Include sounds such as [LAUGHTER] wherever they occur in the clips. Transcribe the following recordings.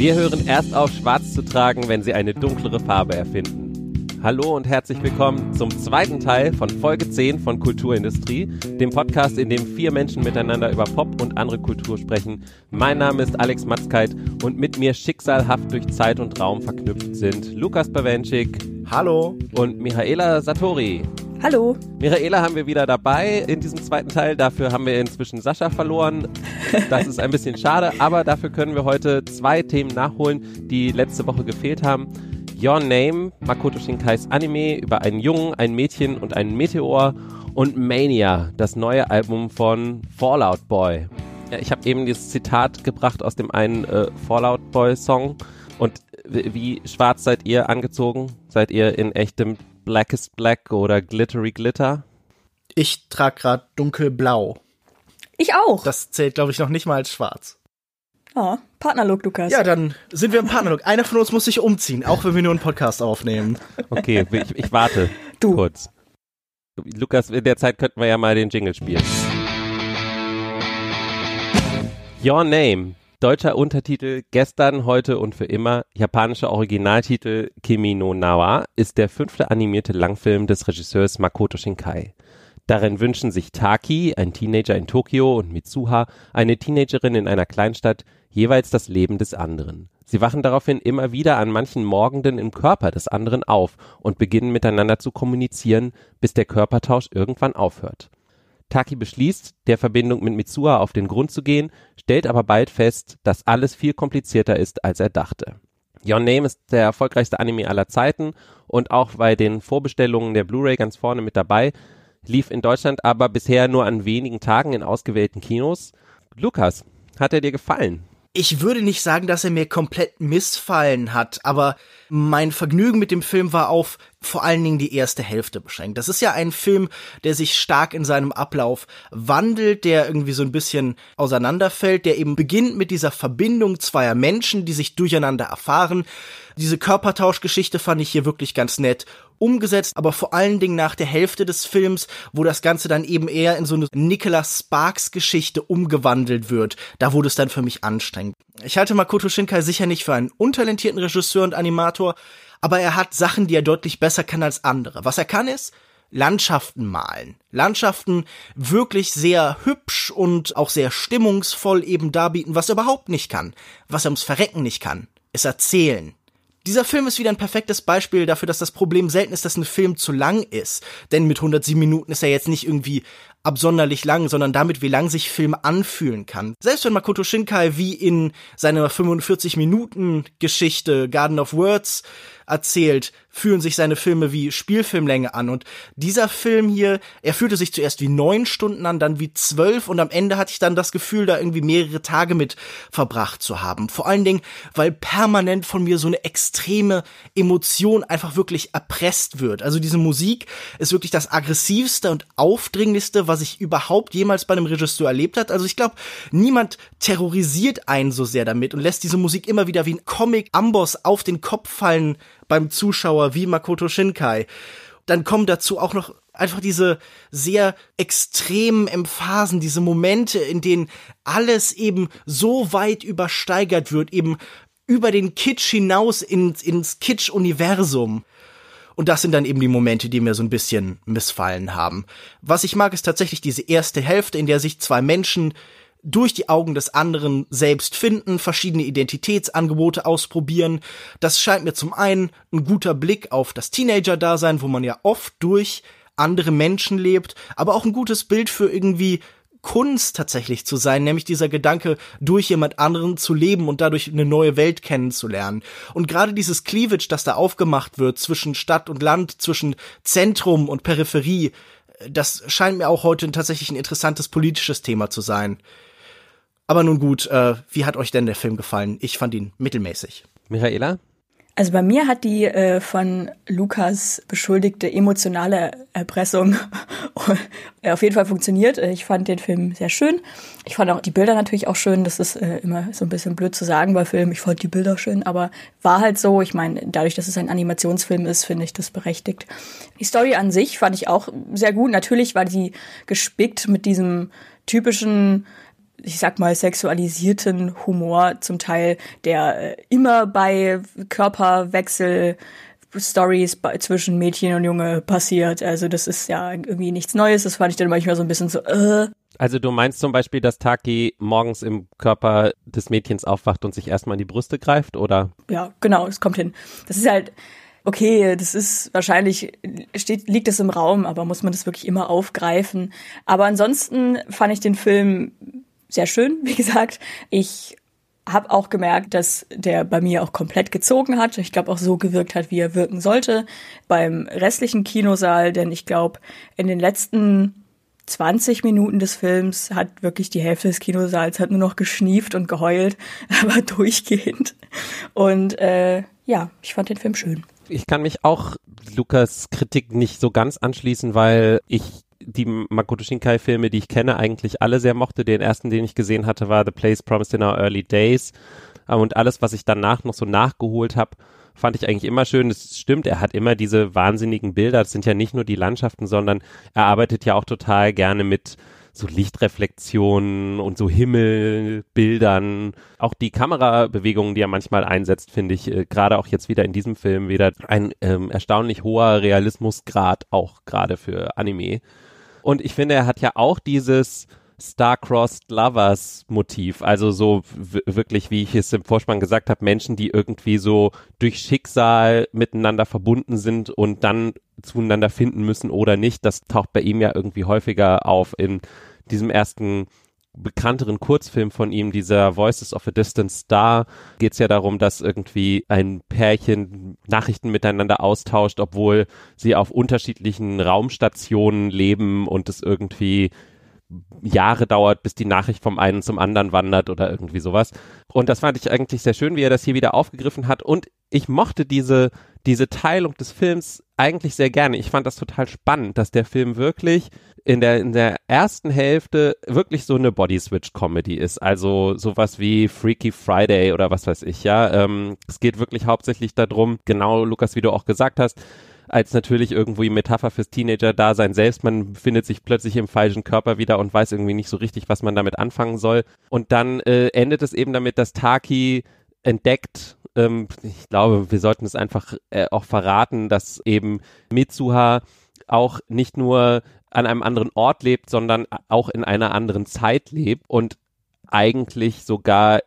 Wir hören erst auf, schwarz zu tragen, wenn sie eine dunklere Farbe erfinden. Hallo und herzlich willkommen zum zweiten Teil von Folge 10 von Kulturindustrie, dem Podcast, in dem vier Menschen miteinander über Pop und andere Kultur sprechen. Mein Name ist Alex Matzkeit und mit mir schicksalhaft durch Zeit und Raum verknüpft sind Lukas Bawenschik. Hallo. Und Michaela Satori. Hallo. Michaela haben wir wieder dabei in diesem zweiten Teil. Dafür haben wir inzwischen Sascha verloren. Das ist ein bisschen schade, aber dafür können wir heute zwei Themen nachholen, die letzte Woche gefehlt haben. Your Name, Makoto Shinkais Anime über einen Jungen, ein Mädchen und einen Meteor und Mania, das neue Album von Fallout Boy. Ja, ich habe eben dieses Zitat gebracht aus dem einen äh, Fallout Boy Song. Und wie schwarz seid ihr angezogen? Seid ihr in echtem Blackest Black oder Glittery Glitter? Ich trage gerade dunkelblau. Ich auch. Das zählt, glaube ich, noch nicht mal als schwarz. Oh, Partnerlook, Lukas. Ja, dann sind wir im Partnerlook. Einer von uns muss sich umziehen, auch wenn wir nur einen Podcast aufnehmen. Okay, ich, ich warte du. kurz. Lukas, in der Zeit könnten wir ja mal den Jingle spielen. Your Name. Deutscher Untertitel Gestern, heute und für immer. Japanischer Originaltitel Kimi no Nawa ist der fünfte animierte Langfilm des Regisseurs Makoto Shinkai. Darin wünschen sich Taki, ein Teenager in Tokio, und Mitsuha, eine Teenagerin in einer Kleinstadt, jeweils das Leben des anderen. Sie wachen daraufhin immer wieder an manchen Morgenden im Körper des anderen auf und beginnen miteinander zu kommunizieren, bis der Körpertausch irgendwann aufhört. Taki beschließt, der Verbindung mit Mitsuha auf den Grund zu gehen, stellt aber bald fest, dass alles viel komplizierter ist, als er dachte. Your Name ist der erfolgreichste Anime aller Zeiten und auch bei den Vorbestellungen der Blu-ray ganz vorne mit dabei, lief in Deutschland aber bisher nur an wenigen Tagen in ausgewählten Kinos. Lukas, hat er dir gefallen? Ich würde nicht sagen, dass er mir komplett missfallen hat, aber mein Vergnügen mit dem Film war auf vor allen Dingen die erste Hälfte beschränkt. Das ist ja ein Film, der sich stark in seinem Ablauf wandelt, der irgendwie so ein bisschen auseinanderfällt, der eben beginnt mit dieser Verbindung zweier Menschen, die sich durcheinander erfahren. Diese Körpertauschgeschichte fand ich hier wirklich ganz nett umgesetzt, aber vor allen Dingen nach der Hälfte des Films, wo das Ganze dann eben eher in so eine Nicholas Sparks Geschichte umgewandelt wird. Da wurde es dann für mich anstrengend. Ich halte Makoto Shinkai sicher nicht für einen untalentierten Regisseur und Animator, aber er hat Sachen, die er deutlich besser kann als andere. Was er kann ist, Landschaften malen. Landschaften wirklich sehr hübsch und auch sehr stimmungsvoll eben darbieten, was er überhaupt nicht kann. Was er ums Verrecken nicht kann, ist erzählen. Dieser Film ist wieder ein perfektes Beispiel dafür, dass das Problem selten ist, dass ein Film zu lang ist. Denn mit 107 Minuten ist er jetzt nicht irgendwie absonderlich lang, sondern damit, wie lang sich Film anfühlen kann. Selbst wenn Makoto Shinkai wie in seiner 45 Minuten Geschichte Garden of Words erzählt, fühlen sich seine Filme wie Spielfilmlänge an. Und dieser Film hier, er fühlte sich zuerst wie neun Stunden an, dann wie zwölf und am Ende hatte ich dann das Gefühl, da irgendwie mehrere Tage mit verbracht zu haben. Vor allen Dingen, weil permanent von mir so eine extreme Emotion einfach wirklich erpresst wird. Also diese Musik ist wirklich das aggressivste und aufdringlichste, was ich überhaupt jemals bei einem Regisseur erlebt hat. Also ich glaube, niemand terrorisiert einen so sehr damit und lässt diese Musik immer wieder wie ein Comic-Amboss auf den Kopf fallen beim Zuschauer wie Makoto Shinkai. Dann kommen dazu auch noch einfach diese sehr extremen Emphasen, diese Momente, in denen alles eben so weit übersteigert wird, eben über den Kitsch hinaus ins, ins Kitsch-Universum. Und das sind dann eben die Momente, die mir so ein bisschen missfallen haben. Was ich mag, ist tatsächlich diese erste Hälfte, in der sich zwei Menschen durch die Augen des anderen selbst finden, verschiedene Identitätsangebote ausprobieren. Das scheint mir zum einen ein guter Blick auf das Teenager-Dasein, wo man ja oft durch andere Menschen lebt, aber auch ein gutes Bild für irgendwie Kunst tatsächlich zu sein, nämlich dieser Gedanke, durch jemand anderen zu leben und dadurch eine neue Welt kennenzulernen. Und gerade dieses Cleavage, das da aufgemacht wird zwischen Stadt und Land, zwischen Zentrum und Peripherie, das scheint mir auch heute tatsächlich ein interessantes politisches Thema zu sein. Aber nun gut, äh, wie hat euch denn der Film gefallen? Ich fand ihn mittelmäßig. Michaela? Also bei mir hat die äh, von Lukas beschuldigte emotionale Erpressung [LAUGHS] auf jeden Fall funktioniert. Ich fand den Film sehr schön. Ich fand auch die Bilder natürlich auch schön. Das ist äh, immer so ein bisschen blöd zu sagen bei Filmen. Ich fand die Bilder schön, aber war halt so. Ich meine, dadurch, dass es ein Animationsfilm ist, finde ich das berechtigt. Die Story an sich fand ich auch sehr gut. Natürlich war sie gespickt mit diesem typischen ich sag mal, sexualisierten Humor zum Teil, der äh, immer bei Körperwechsel Stories zwischen Mädchen und Junge passiert. Also das ist ja irgendwie nichts Neues. Das fand ich dann manchmal so ein bisschen so, äh. Also du meinst zum Beispiel, dass Taki morgens im Körper des Mädchens aufwacht und sich erstmal in die Brüste greift, oder? Ja, genau, es kommt hin. Das ist halt, okay, das ist wahrscheinlich, steht, liegt es im Raum, aber muss man das wirklich immer aufgreifen. Aber ansonsten fand ich den Film sehr schön, [LAUGHS] wie gesagt. Ich habe auch gemerkt, dass der bei mir auch komplett gezogen hat. Ich glaube auch so gewirkt hat, wie er wirken sollte beim restlichen Kinosaal, denn ich glaube, in den letzten 20 Minuten des Films hat wirklich die Hälfte des Kinosaals hat nur noch geschnieft und geheult, [LAUGHS] aber durchgehend. Und äh, ja, ich fand den Film schön. Ich kann mich auch Lukas Kritik nicht so ganz anschließen, weil ich die Makoto Shinkai-Filme, die ich kenne, eigentlich alle sehr mochte. Den ersten, den ich gesehen hatte, war The Place Promised in Our Early Days. Und alles, was ich danach noch so nachgeholt habe, fand ich eigentlich immer schön. Es stimmt, er hat immer diese wahnsinnigen Bilder. Das sind ja nicht nur die Landschaften, sondern er arbeitet ja auch total gerne mit so Lichtreflexionen und so Himmelbildern. Auch die Kamerabewegungen, die er manchmal einsetzt, finde ich äh, gerade auch jetzt wieder in diesem Film wieder ein ähm, erstaunlich hoher Realismusgrad, auch gerade für Anime. Und ich finde, er hat ja auch dieses Star-Crossed Lovers Motiv. Also so wirklich, wie ich es im Vorspann gesagt habe, Menschen, die irgendwie so durch Schicksal miteinander verbunden sind und dann zueinander finden müssen oder nicht. Das taucht bei ihm ja irgendwie häufiger auf in diesem ersten bekannteren Kurzfilm von ihm, dieser Voices of a Distant Star, geht es ja darum, dass irgendwie ein Pärchen Nachrichten miteinander austauscht, obwohl sie auf unterschiedlichen Raumstationen leben und es irgendwie Jahre dauert, bis die Nachricht vom einen zum anderen wandert oder irgendwie sowas. Und das fand ich eigentlich sehr schön, wie er das hier wieder aufgegriffen hat. Und ich mochte diese, diese Teilung des Films eigentlich sehr gerne. Ich fand das total spannend, dass der Film wirklich in der, in der ersten Hälfte wirklich so eine Body-Switch-Comedy ist. Also sowas wie Freaky Friday oder was weiß ich, ja. Ähm, es geht wirklich hauptsächlich darum, genau, Lukas, wie du auch gesagt hast, als natürlich irgendwie Metapher fürs Teenager-Dasein selbst. Man findet sich plötzlich im falschen Körper wieder und weiß irgendwie nicht so richtig, was man damit anfangen soll. Und dann äh, endet es eben damit, dass Taki entdeckt, ähm, ich glaube, wir sollten es einfach äh, auch verraten, dass eben Mitsuha auch nicht nur an einem anderen Ort lebt, sondern auch in einer anderen Zeit lebt und eigentlich sogar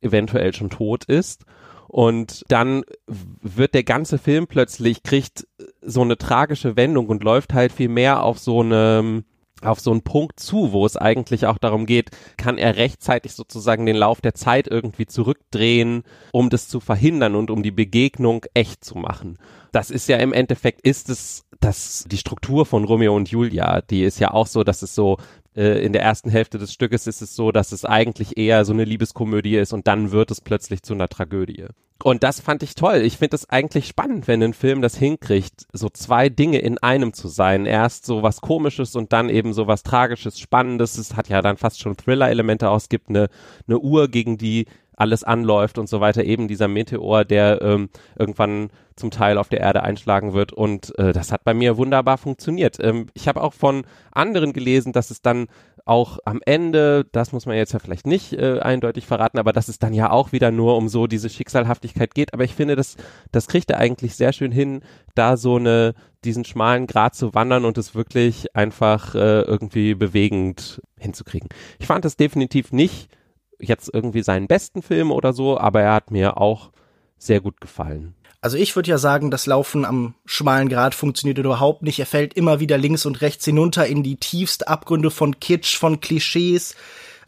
eventuell schon tot ist. Und dann wird der ganze Film plötzlich, kriegt so eine tragische Wendung und läuft halt viel mehr auf so eine, auf so einen Punkt zu, wo es eigentlich auch darum geht, kann er rechtzeitig sozusagen den Lauf der Zeit irgendwie zurückdrehen, um das zu verhindern und um die Begegnung echt zu machen. Das ist ja im Endeffekt, ist es das, die Struktur von Romeo und Julia, die ist ja auch so, dass es so in der ersten Hälfte des Stückes ist es so, dass es eigentlich eher so eine Liebeskomödie ist und dann wird es plötzlich zu einer Tragödie. Und das fand ich toll. Ich finde es eigentlich spannend, wenn ein Film das hinkriegt, so zwei Dinge in einem zu sein. Erst so was Komisches und dann eben so was Tragisches, Spannendes. Es hat ja dann fast schon Thriller-Elemente aus. Es gibt eine, eine Uhr, gegen die alles anläuft und so weiter. Eben dieser Meteor, der ähm, irgendwann zum Teil auf der Erde einschlagen wird. Und äh, das hat bei mir wunderbar funktioniert. Ähm, ich habe auch von anderen gelesen, dass es dann auch am Ende, das muss man jetzt ja vielleicht nicht äh, eindeutig verraten, aber dass es dann ja auch wieder nur um so diese Schicksalhaftigkeit geht. Aber ich finde, das, das kriegt er eigentlich sehr schön hin, da so eine, diesen schmalen Grat zu wandern und es wirklich einfach äh, irgendwie bewegend hinzukriegen. Ich fand das definitiv nicht jetzt irgendwie seinen besten Film oder so, aber er hat mir auch sehr gut gefallen. Also ich würde ja sagen, das Laufen am schmalen Grat funktioniert überhaupt nicht. Er fällt immer wieder links und rechts hinunter in die tiefste Abgründe von Kitsch, von Klischees.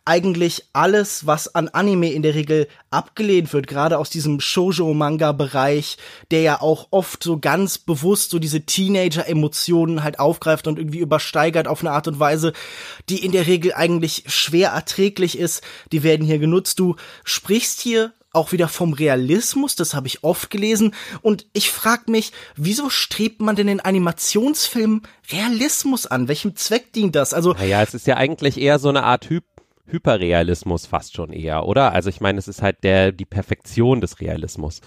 Eigentlich alles, was an Anime in der Regel abgelehnt wird, gerade aus diesem Shoujo-Manga-Bereich, der ja auch oft so ganz bewusst so diese Teenager-Emotionen halt aufgreift und irgendwie übersteigert auf eine Art und Weise, die in der Regel eigentlich schwer erträglich ist. Die werden hier genutzt. Du sprichst hier auch wieder vom Realismus, das habe ich oft gelesen. Und ich frage mich, wieso strebt man denn in Animationsfilmen Realismus an? Welchem Zweck dient das? Also, naja, es ist ja eigentlich eher so eine Art Hyp Hyperrealismus fast schon eher, oder? Also ich meine, es ist halt der die Perfektion des Realismus.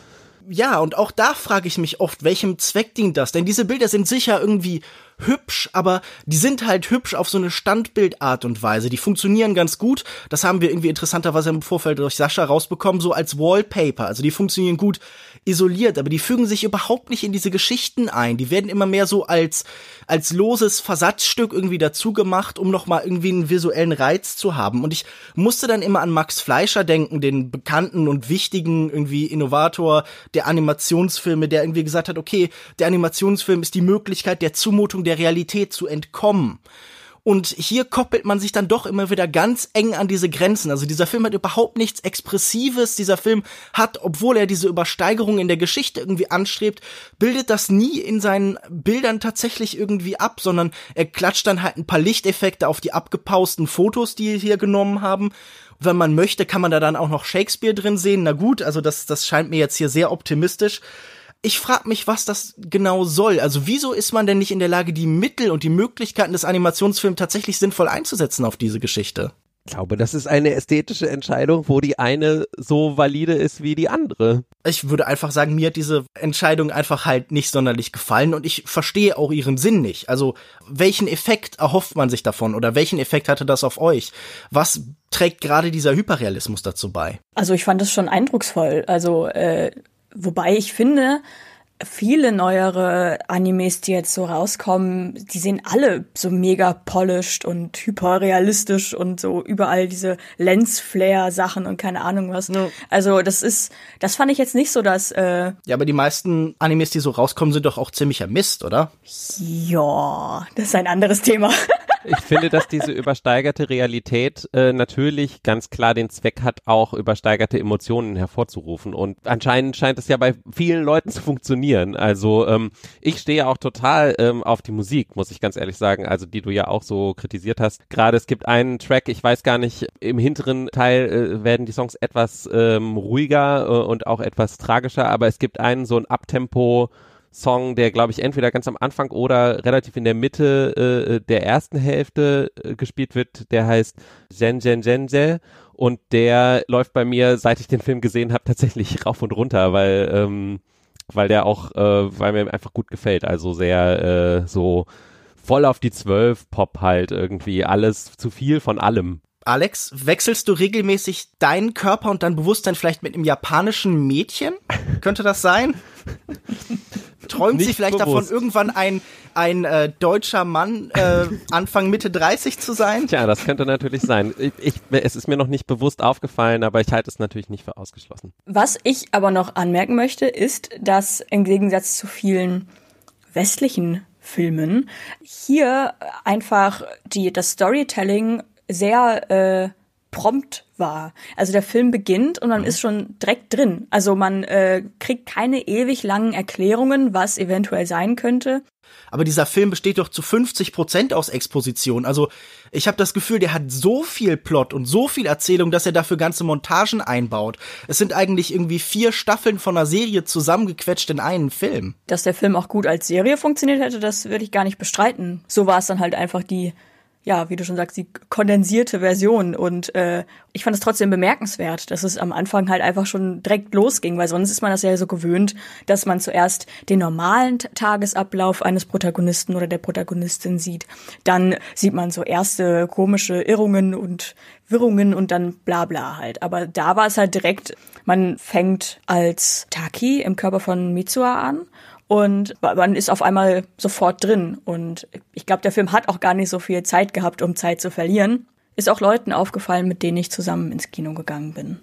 Ja, und auch da frage ich mich oft, welchem Zweck dient das? Denn diese Bilder sind sicher irgendwie hübsch, aber die sind halt hübsch auf so eine Standbildart und Weise. Die funktionieren ganz gut. Das haben wir irgendwie interessanterweise im Vorfeld durch Sascha rausbekommen, so als Wallpaper. Also die funktionieren gut isoliert, aber die fügen sich überhaupt nicht in diese Geschichten ein. Die werden immer mehr so als, als loses Versatzstück irgendwie dazu gemacht, um nochmal irgendwie einen visuellen Reiz zu haben. Und ich musste dann immer an Max Fleischer denken, den bekannten und wichtigen irgendwie Innovator der Animationsfilme, der irgendwie gesagt hat, okay, der Animationsfilm ist die Möglichkeit der Zumutung der Realität zu entkommen. Und hier koppelt man sich dann doch immer wieder ganz eng an diese Grenzen. Also dieser Film hat überhaupt nichts Expressives. Dieser Film hat, obwohl er diese Übersteigerung in der Geschichte irgendwie anstrebt, bildet das nie in seinen Bildern tatsächlich irgendwie ab, sondern er klatscht dann halt ein paar Lichteffekte auf die abgepausten Fotos, die hier genommen haben. Wenn man möchte, kann man da dann auch noch Shakespeare drin sehen. Na gut, also das, das scheint mir jetzt hier sehr optimistisch ich frage mich, was das genau soll. Also wieso ist man denn nicht in der Lage, die Mittel und die Möglichkeiten des Animationsfilms tatsächlich sinnvoll einzusetzen auf diese Geschichte? Ich glaube, das ist eine ästhetische Entscheidung, wo die eine so valide ist wie die andere. Ich würde einfach sagen, mir hat diese Entscheidung einfach halt nicht sonderlich gefallen und ich verstehe auch ihren Sinn nicht. Also, welchen Effekt erhofft man sich davon oder welchen Effekt hatte das auf euch? Was trägt gerade dieser Hyperrealismus dazu bei? Also, ich fand es schon eindrucksvoll. Also, äh, Wobei ich finde, viele neuere Animes, die jetzt so rauskommen, die sehen alle so mega polished und hyperrealistisch und so überall diese Lensflare-Sachen und keine Ahnung was. Ja. Also das ist, das fand ich jetzt nicht so, dass. Äh ja, aber die meisten Animes, die so rauskommen, sind doch auch ziemlicher Mist, oder? Ja, das ist ein anderes Thema. [LAUGHS] ich finde, dass diese übersteigerte Realität äh, natürlich ganz klar den Zweck hat, auch übersteigerte Emotionen hervorzurufen. Und anscheinend scheint es ja bei vielen Leuten zu funktionieren. Also ähm, ich stehe auch total ähm, auf die Musik, muss ich ganz ehrlich sagen, also die du ja auch so kritisiert hast. Gerade es gibt einen Track, ich weiß gar nicht, im hinteren Teil äh, werden die Songs etwas ähm, ruhiger äh, und auch etwas tragischer, aber es gibt einen so ein Abtempo Song, der glaube ich entweder ganz am Anfang oder relativ in der Mitte äh, der ersten Hälfte äh, gespielt wird, der heißt Jen Jen Jen Jen und der läuft bei mir, seit ich den Film gesehen habe, tatsächlich [LAUGHS] rauf und runter, weil ähm, weil der auch, äh, weil mir einfach gut gefällt, also sehr äh, so voll auf die Zwölf Pop halt irgendwie, alles zu viel von allem. Alex, wechselst du regelmäßig deinen Körper und dein Bewusstsein vielleicht mit einem japanischen Mädchen? Könnte das sein? Träumt sie vielleicht bewusst. davon, irgendwann ein, ein äh, deutscher Mann äh, Anfang Mitte 30 zu sein? Tja, das könnte natürlich sein. Ich, ich, es ist mir noch nicht bewusst aufgefallen, aber ich halte es natürlich nicht für ausgeschlossen. Was ich aber noch anmerken möchte, ist, dass im Gegensatz zu vielen westlichen Filmen hier einfach die, das Storytelling sehr äh, prompt war. Also der Film beginnt und man mhm. ist schon direkt drin. Also man äh, kriegt keine ewig langen Erklärungen, was eventuell sein könnte. Aber dieser Film besteht doch zu 50 Prozent aus Exposition. Also ich habe das Gefühl, der hat so viel Plot und so viel Erzählung, dass er dafür ganze Montagen einbaut. Es sind eigentlich irgendwie vier Staffeln von einer Serie zusammengequetscht in einen Film. Dass der Film auch gut als Serie funktioniert hätte, das würde ich gar nicht bestreiten. So war es dann halt einfach die ja, wie du schon sagst, die kondensierte Version. Und äh, ich fand es trotzdem bemerkenswert, dass es am Anfang halt einfach schon direkt losging, weil sonst ist man das ja so gewöhnt, dass man zuerst den normalen Tagesablauf eines Protagonisten oder der Protagonistin sieht. Dann sieht man so erste komische Irrungen und Wirrungen und dann bla bla halt. Aber da war es halt direkt, man fängt als Taki im Körper von Mitsua an und man ist auf einmal sofort drin. Und ich glaube, der Film hat auch gar nicht so viel Zeit gehabt, um Zeit zu verlieren. Ist auch Leuten aufgefallen, mit denen ich zusammen ins Kino gegangen bin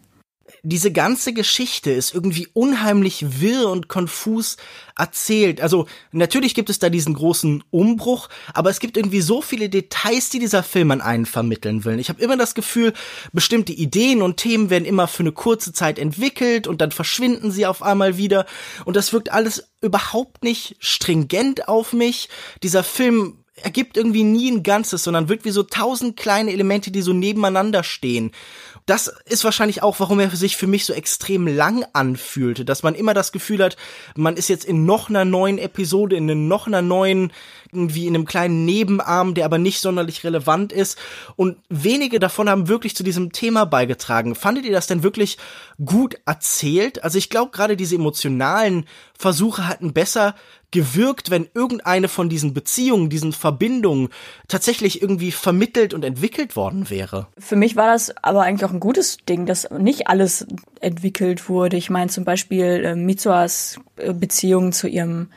diese ganze Geschichte ist irgendwie unheimlich wirr und konfus erzählt. Also natürlich gibt es da diesen großen Umbruch, aber es gibt irgendwie so viele Details, die dieser Film an einen vermitteln will. Ich habe immer das Gefühl, bestimmte Ideen und Themen werden immer für eine kurze Zeit entwickelt und dann verschwinden sie auf einmal wieder und das wirkt alles überhaupt nicht stringent auf mich. Dieser Film ergibt irgendwie nie ein Ganzes, sondern wirkt wie so tausend kleine Elemente, die so nebeneinander stehen das ist wahrscheinlich auch, warum er sich für mich so extrem lang anfühlte, dass man immer das Gefühl hat, man ist jetzt in noch einer neuen Episode, in noch einer neuen, irgendwie in einem kleinen Nebenarm, der aber nicht sonderlich relevant ist. Und wenige davon haben wirklich zu diesem Thema beigetragen. Fandet ihr das denn wirklich gut erzählt? Also ich glaube, gerade diese emotionalen Versuche hatten besser gewirkt, wenn irgendeine von diesen Beziehungen, diesen Verbindungen tatsächlich irgendwie vermittelt und entwickelt worden wäre. Für mich war das aber eigentlich auch ein gutes Ding, dass nicht alles entwickelt wurde. Ich meine zum Beispiel äh, Mitsuas äh, Beziehung zu ihrem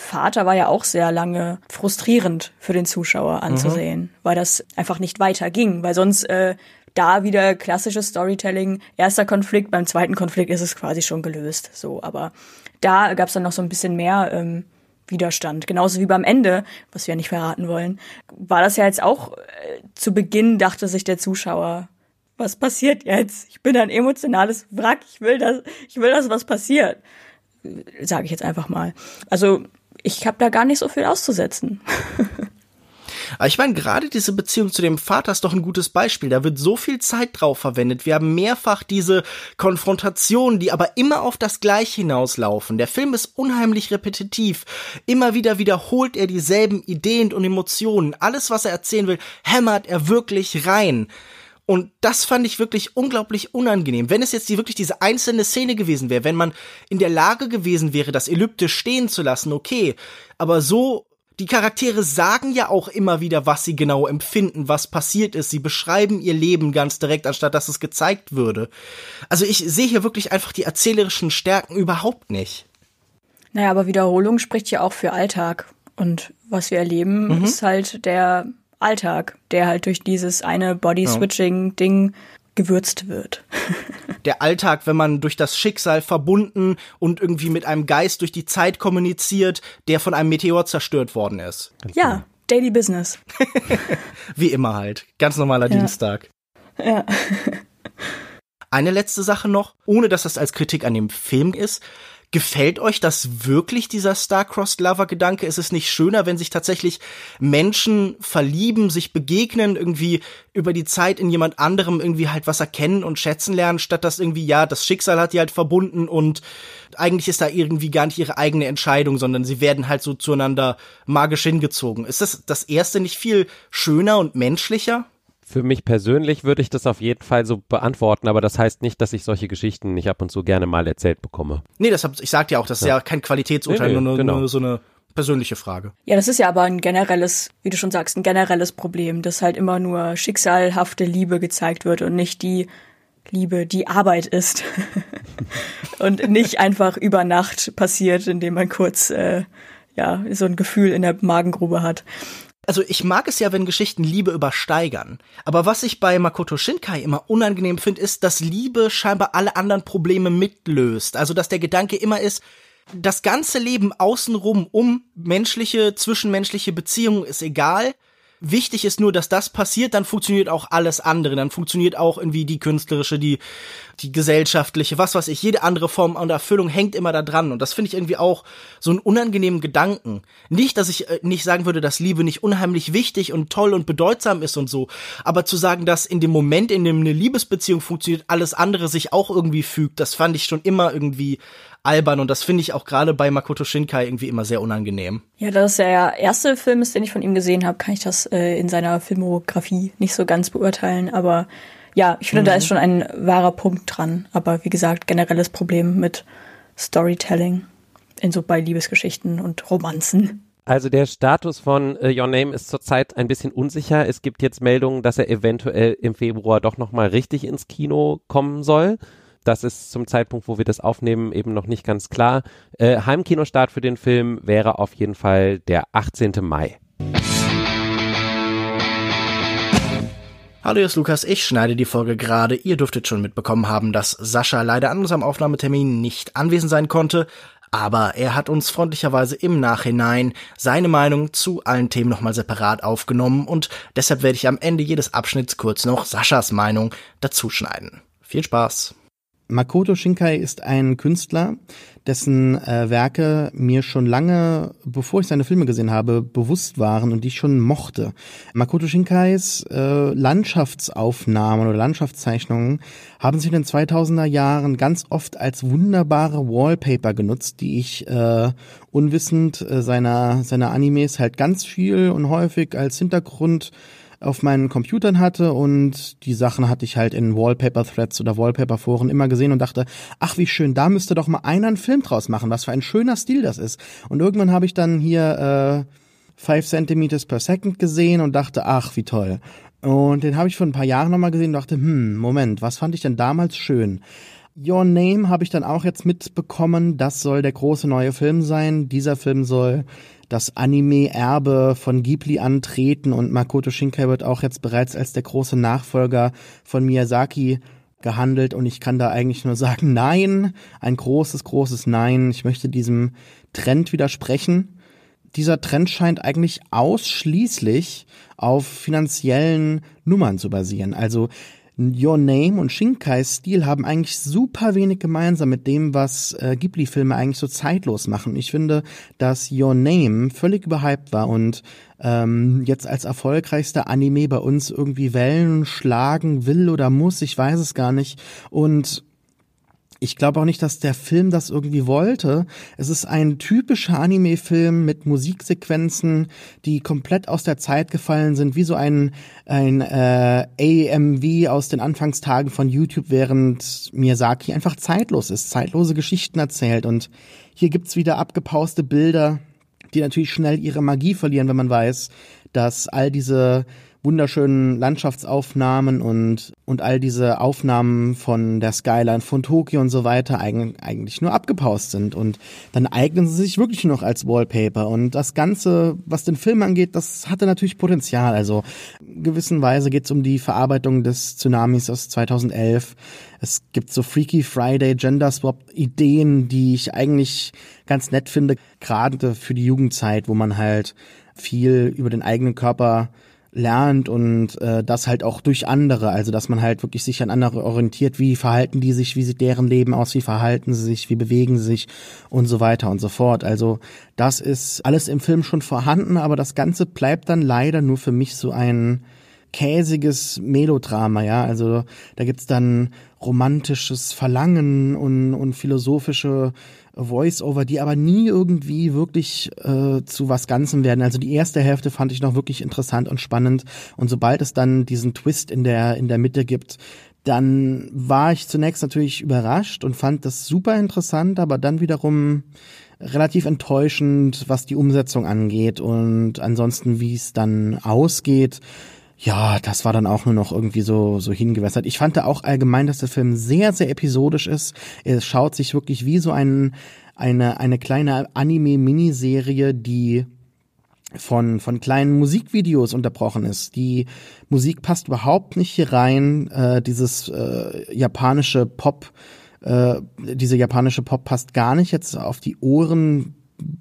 Vater war ja auch sehr lange frustrierend für den Zuschauer anzusehen, mhm. weil das einfach nicht weiterging, weil sonst äh, da wieder klassisches Storytelling, erster Konflikt, beim zweiten Konflikt ist es quasi schon gelöst, so, aber da gab es dann noch so ein bisschen mehr ähm, Widerstand. Genauso wie beim Ende, was wir ja nicht verraten wollen, war das ja jetzt auch äh, zu Beginn dachte sich der Zuschauer, was passiert jetzt? Ich bin ein emotionales Wrack, ich will das, ich will, dass was passiert. Sage ich jetzt einfach mal. Also ich habe da gar nicht so viel auszusetzen. [LAUGHS] Ich meine, gerade diese Beziehung zu dem Vater ist doch ein gutes Beispiel. Da wird so viel Zeit drauf verwendet. Wir haben mehrfach diese Konfrontationen, die aber immer auf das Gleiche hinauslaufen. Der Film ist unheimlich repetitiv. Immer wieder wiederholt er dieselben Ideen und Emotionen. Alles, was er erzählen will, hämmert er wirklich rein. Und das fand ich wirklich unglaublich unangenehm. Wenn es jetzt die, wirklich diese einzelne Szene gewesen wäre, wenn man in der Lage gewesen wäre, das Elliptisch stehen zu lassen, okay. Aber so, die Charaktere sagen ja auch immer wieder, was sie genau empfinden, was passiert ist. Sie beschreiben ihr Leben ganz direkt, anstatt dass es gezeigt würde. Also ich sehe hier wirklich einfach die erzählerischen Stärken überhaupt nicht. Naja, aber Wiederholung spricht ja auch für Alltag. Und was wir erleben, mhm. ist halt der Alltag, der halt durch dieses eine Body-Switching-Ding gewürzt wird. [LAUGHS] Der Alltag, wenn man durch das Schicksal verbunden und irgendwie mit einem Geist durch die Zeit kommuniziert, der von einem Meteor zerstört worden ist. Ja, genau. Daily Business. [LAUGHS] Wie immer halt. Ganz normaler ja. Dienstag. Ja. Eine letzte Sache noch, ohne dass das als Kritik an dem Film ist. Gefällt euch das wirklich, dieser Star-Crossed Lover-Gedanke? Ist es nicht schöner, wenn sich tatsächlich Menschen verlieben, sich begegnen, irgendwie über die Zeit in jemand anderem irgendwie halt was erkennen und schätzen lernen, statt dass irgendwie, ja, das Schicksal hat die halt verbunden und eigentlich ist da irgendwie gar nicht ihre eigene Entscheidung, sondern sie werden halt so zueinander magisch hingezogen. Ist das das erste nicht viel schöner und menschlicher? Für mich persönlich würde ich das auf jeden Fall so beantworten, aber das heißt nicht, dass ich solche Geschichten nicht ab und zu gerne mal erzählt bekomme. Nee, das hab, ich sagte ja auch, das ist ja, ja kein Qualitätsurteil, nee, nee, nur, genau. nur so eine persönliche Frage. Ja, das ist ja aber ein generelles, wie du schon sagst, ein generelles Problem, dass halt immer nur schicksalhafte Liebe gezeigt wird und nicht die Liebe, die Arbeit ist. [LAUGHS] und nicht einfach über Nacht passiert, indem man kurz äh, ja so ein Gefühl in der Magengrube hat also ich mag es ja, wenn Geschichten Liebe übersteigern. Aber was ich bei Makoto Shinkai immer unangenehm finde, ist, dass Liebe scheinbar alle anderen Probleme mitlöst. Also dass der Gedanke immer ist, das ganze Leben außenrum um menschliche, zwischenmenschliche Beziehungen ist egal. Wichtig ist nur, dass das passiert, dann funktioniert auch alles andere. Dann funktioniert auch irgendwie die künstlerische, die, die gesellschaftliche, was weiß ich. Jede andere Form und Erfüllung hängt immer da dran. Und das finde ich irgendwie auch so einen unangenehmen Gedanken. Nicht, dass ich äh, nicht sagen würde, dass Liebe nicht unheimlich wichtig und toll und bedeutsam ist und so. Aber zu sagen, dass in dem Moment, in dem eine Liebesbeziehung funktioniert, alles andere sich auch irgendwie fügt, das fand ich schon immer irgendwie albern und das finde ich auch gerade bei Makoto Shinkai irgendwie immer sehr unangenehm. Ja, da das der erste Film ist, den ich von ihm gesehen habe, kann ich das äh, in seiner Filmografie nicht so ganz beurteilen, aber ja, ich finde, mhm. da ist schon ein wahrer Punkt dran, aber wie gesagt, generelles Problem mit Storytelling in so bei Liebesgeschichten und Romanzen. Also der Status von uh, Your Name ist zurzeit ein bisschen unsicher. Es gibt jetzt Meldungen, dass er eventuell im Februar doch nochmal richtig ins Kino kommen soll. Das ist zum Zeitpunkt, wo wir das aufnehmen, eben noch nicht ganz klar. Äh, Heimkinostart für den Film wäre auf jeden Fall der 18. Mai. Hallo, hier ist Lukas. Ich schneide die Folge gerade. Ihr dürftet schon mitbekommen haben, dass Sascha leider an unserem Aufnahmetermin nicht anwesend sein konnte. Aber er hat uns freundlicherweise im Nachhinein seine Meinung zu allen Themen nochmal separat aufgenommen und deshalb werde ich am Ende jedes Abschnitts kurz noch Saschas Meinung dazuschneiden. Viel Spaß! Makoto Shinkai ist ein Künstler, dessen äh, Werke mir schon lange, bevor ich seine Filme gesehen habe, bewusst waren und die ich schon mochte. Makoto Shinkais äh, Landschaftsaufnahmen oder Landschaftszeichnungen haben sich in den 2000er Jahren ganz oft als wunderbare Wallpaper genutzt, die ich äh, unwissend äh, seiner, seiner Animes halt ganz viel und häufig als Hintergrund auf meinen Computern hatte und die Sachen hatte ich halt in Wallpaper-Threads oder Wallpaper-Foren immer gesehen und dachte, ach wie schön, da müsste doch mal einer einen Film draus machen, was für ein schöner Stil das ist. Und irgendwann habe ich dann hier äh, 5 Centimeters per Second gesehen und dachte, ach wie toll. Und den habe ich vor ein paar Jahren nochmal gesehen und dachte, hm, Moment, was fand ich denn damals schön? Your Name habe ich dann auch jetzt mitbekommen. Das soll der große neue Film sein. Dieser Film soll das Anime-Erbe von Ghibli antreten und Makoto Shinkai wird auch jetzt bereits als der große Nachfolger von Miyazaki gehandelt und ich kann da eigentlich nur sagen, nein, ein großes, großes Nein. Ich möchte diesem Trend widersprechen. Dieser Trend scheint eigentlich ausschließlich auf finanziellen Nummern zu basieren. Also Your Name und Shinkais Stil haben eigentlich super wenig gemeinsam mit dem, was äh, Ghibli-Filme eigentlich so zeitlos machen. Ich finde, dass Your Name völlig überhyped war und ähm, jetzt als erfolgreichster Anime bei uns irgendwie Wellen schlagen will oder muss, ich weiß es gar nicht. Und ich glaube auch nicht, dass der Film das irgendwie wollte. Es ist ein typischer Anime-Film mit Musiksequenzen, die komplett aus der Zeit gefallen sind, wie so ein, ein äh, AMV aus den Anfangstagen von YouTube, während Miyazaki einfach zeitlos ist, zeitlose Geschichten erzählt. Und hier gibt's wieder abgepauste Bilder, die natürlich schnell ihre Magie verlieren, wenn man weiß, dass all diese wunderschönen Landschaftsaufnahmen und, und all diese Aufnahmen von der Skyline von Tokio und so weiter eigentlich nur abgepaust sind. Und dann eignen sie sich wirklich noch als Wallpaper. Und das Ganze, was den Film angeht, das hatte natürlich Potenzial. Also gewissenweise geht es um die Verarbeitung des Tsunamis aus 2011. Es gibt so Freaky Friday Gender Swap Ideen, die ich eigentlich ganz nett finde, gerade für die Jugendzeit, wo man halt viel über den eigenen Körper lernt und äh, das halt auch durch andere, also dass man halt wirklich sich an andere orientiert, wie verhalten die sich, wie sieht deren Leben aus, wie verhalten sie sich, wie bewegen sie sich? Und so weiter und so fort. Also das ist alles im Film schon vorhanden, aber das Ganze bleibt dann leider nur für mich so ein käsiges Melodrama, ja. Also da gibt's dann romantisches Verlangen und, und philosophische Voice-Over, die aber nie irgendwie wirklich äh, zu was Ganzem werden. Also die erste Hälfte fand ich noch wirklich interessant und spannend. Und sobald es dann diesen Twist in der, in der Mitte gibt, dann war ich zunächst natürlich überrascht und fand das super interessant, aber dann wiederum relativ enttäuschend, was die Umsetzung angeht und ansonsten, wie es dann ausgeht ja, das war dann auch nur noch irgendwie so, so hingewässert. Ich fand da auch allgemein, dass der Film sehr, sehr episodisch ist. Er schaut sich wirklich wie so ein, eine, eine kleine Anime-Miniserie, die von, von kleinen Musikvideos unterbrochen ist. Die Musik passt überhaupt nicht hier rein. Äh, dieses äh, japanische Pop, äh, diese japanische Pop passt gar nicht jetzt auf die Ohren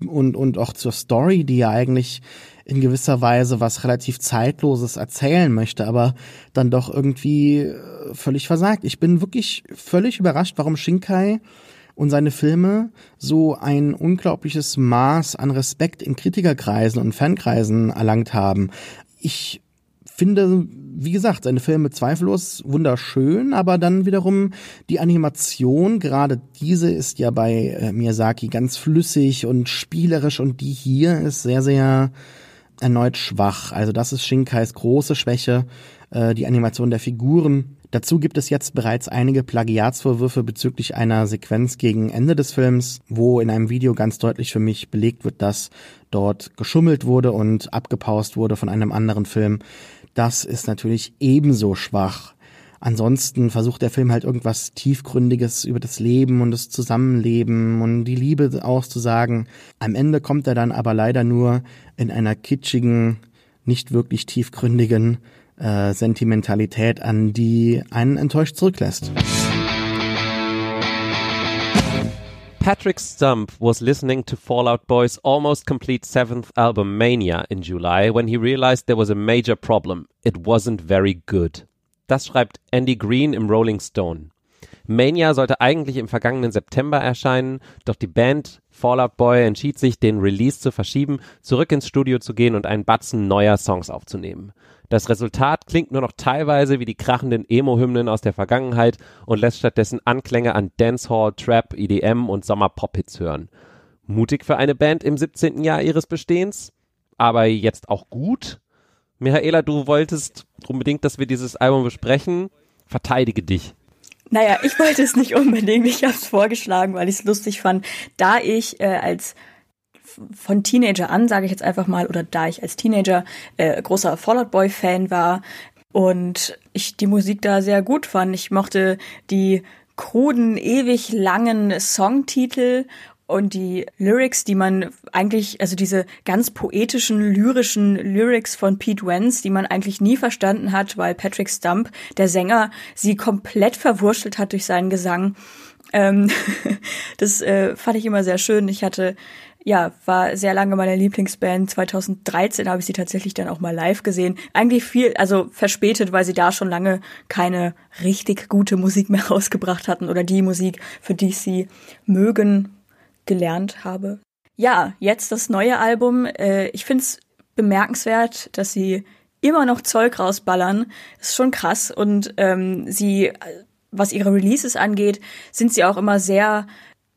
und, und auch zur Story, die ja eigentlich in gewisser Weise was relativ Zeitloses erzählen möchte, aber dann doch irgendwie äh, völlig versagt. Ich bin wirklich völlig überrascht, warum Shinkai und seine Filme so ein unglaubliches Maß an Respekt in Kritikerkreisen und Fankreisen erlangt haben. Ich finde, wie gesagt, seine Filme zweifellos wunderschön, aber dann wiederum die Animation, gerade diese ist ja bei äh, Miyazaki ganz flüssig und spielerisch und die hier ist sehr, sehr erneut schwach. Also das ist Shinkais große Schwäche, äh, die Animation der Figuren. Dazu gibt es jetzt bereits einige Plagiatsvorwürfe bezüglich einer Sequenz gegen Ende des Films, wo in einem Video ganz deutlich für mich belegt wird, dass dort geschummelt wurde und abgepaust wurde von einem anderen Film. Das ist natürlich ebenso schwach Ansonsten versucht der Film halt irgendwas Tiefgründiges über das Leben und das Zusammenleben und die Liebe auszusagen. Am Ende kommt er dann aber leider nur in einer kitschigen, nicht wirklich tiefgründigen äh, Sentimentalität an, die einen enttäuscht zurücklässt. Patrick Stump was listening to Fallout Boy's almost complete seventh album Mania in July when he realized there was a major problem. It wasn't very good. Das schreibt Andy Green im Rolling Stone. Mania sollte eigentlich im vergangenen September erscheinen, doch die Band Fallout Boy entschied sich, den Release zu verschieben, zurück ins Studio zu gehen und einen Batzen neuer Songs aufzunehmen. Das Resultat klingt nur noch teilweise wie die krachenden Emo-Hymnen aus der Vergangenheit und lässt stattdessen Anklänge an Dancehall, Trap, EDM und Sommer-Pop-Hits hören. Mutig für eine Band im 17. Jahr ihres Bestehens, aber jetzt auch gut? Michaela, du wolltest unbedingt, dass wir dieses Album besprechen. Verteidige dich. Naja, ich wollte es nicht unbedingt. Ich habe es vorgeschlagen, weil ich es lustig fand. Da ich äh, als von Teenager an, sage ich jetzt einfach mal, oder da ich als Teenager äh, großer Fallout Boy Fan war und ich die Musik da sehr gut fand. Ich mochte die kruden, ewig langen Songtitel und die Lyrics, die man eigentlich, also diese ganz poetischen, lyrischen Lyrics von Pete Wentz, die man eigentlich nie verstanden hat, weil Patrick Stump, der Sänger, sie komplett verwurschtelt hat durch seinen Gesang. Ähm, [LAUGHS] das äh, fand ich immer sehr schön. Ich hatte ja, war sehr lange meine Lieblingsband. 2013 habe ich sie tatsächlich dann auch mal live gesehen. Eigentlich viel, also verspätet, weil sie da schon lange keine richtig gute Musik mehr [LAUGHS] rausgebracht hatten oder die Musik, für die ich sie mögen gelernt habe. Ja, jetzt das neue Album. Äh, ich find's bemerkenswert, dass sie immer noch Zeug rausballern. Das ist schon krass. Und ähm, sie, was ihre Releases angeht, sind sie auch immer sehr,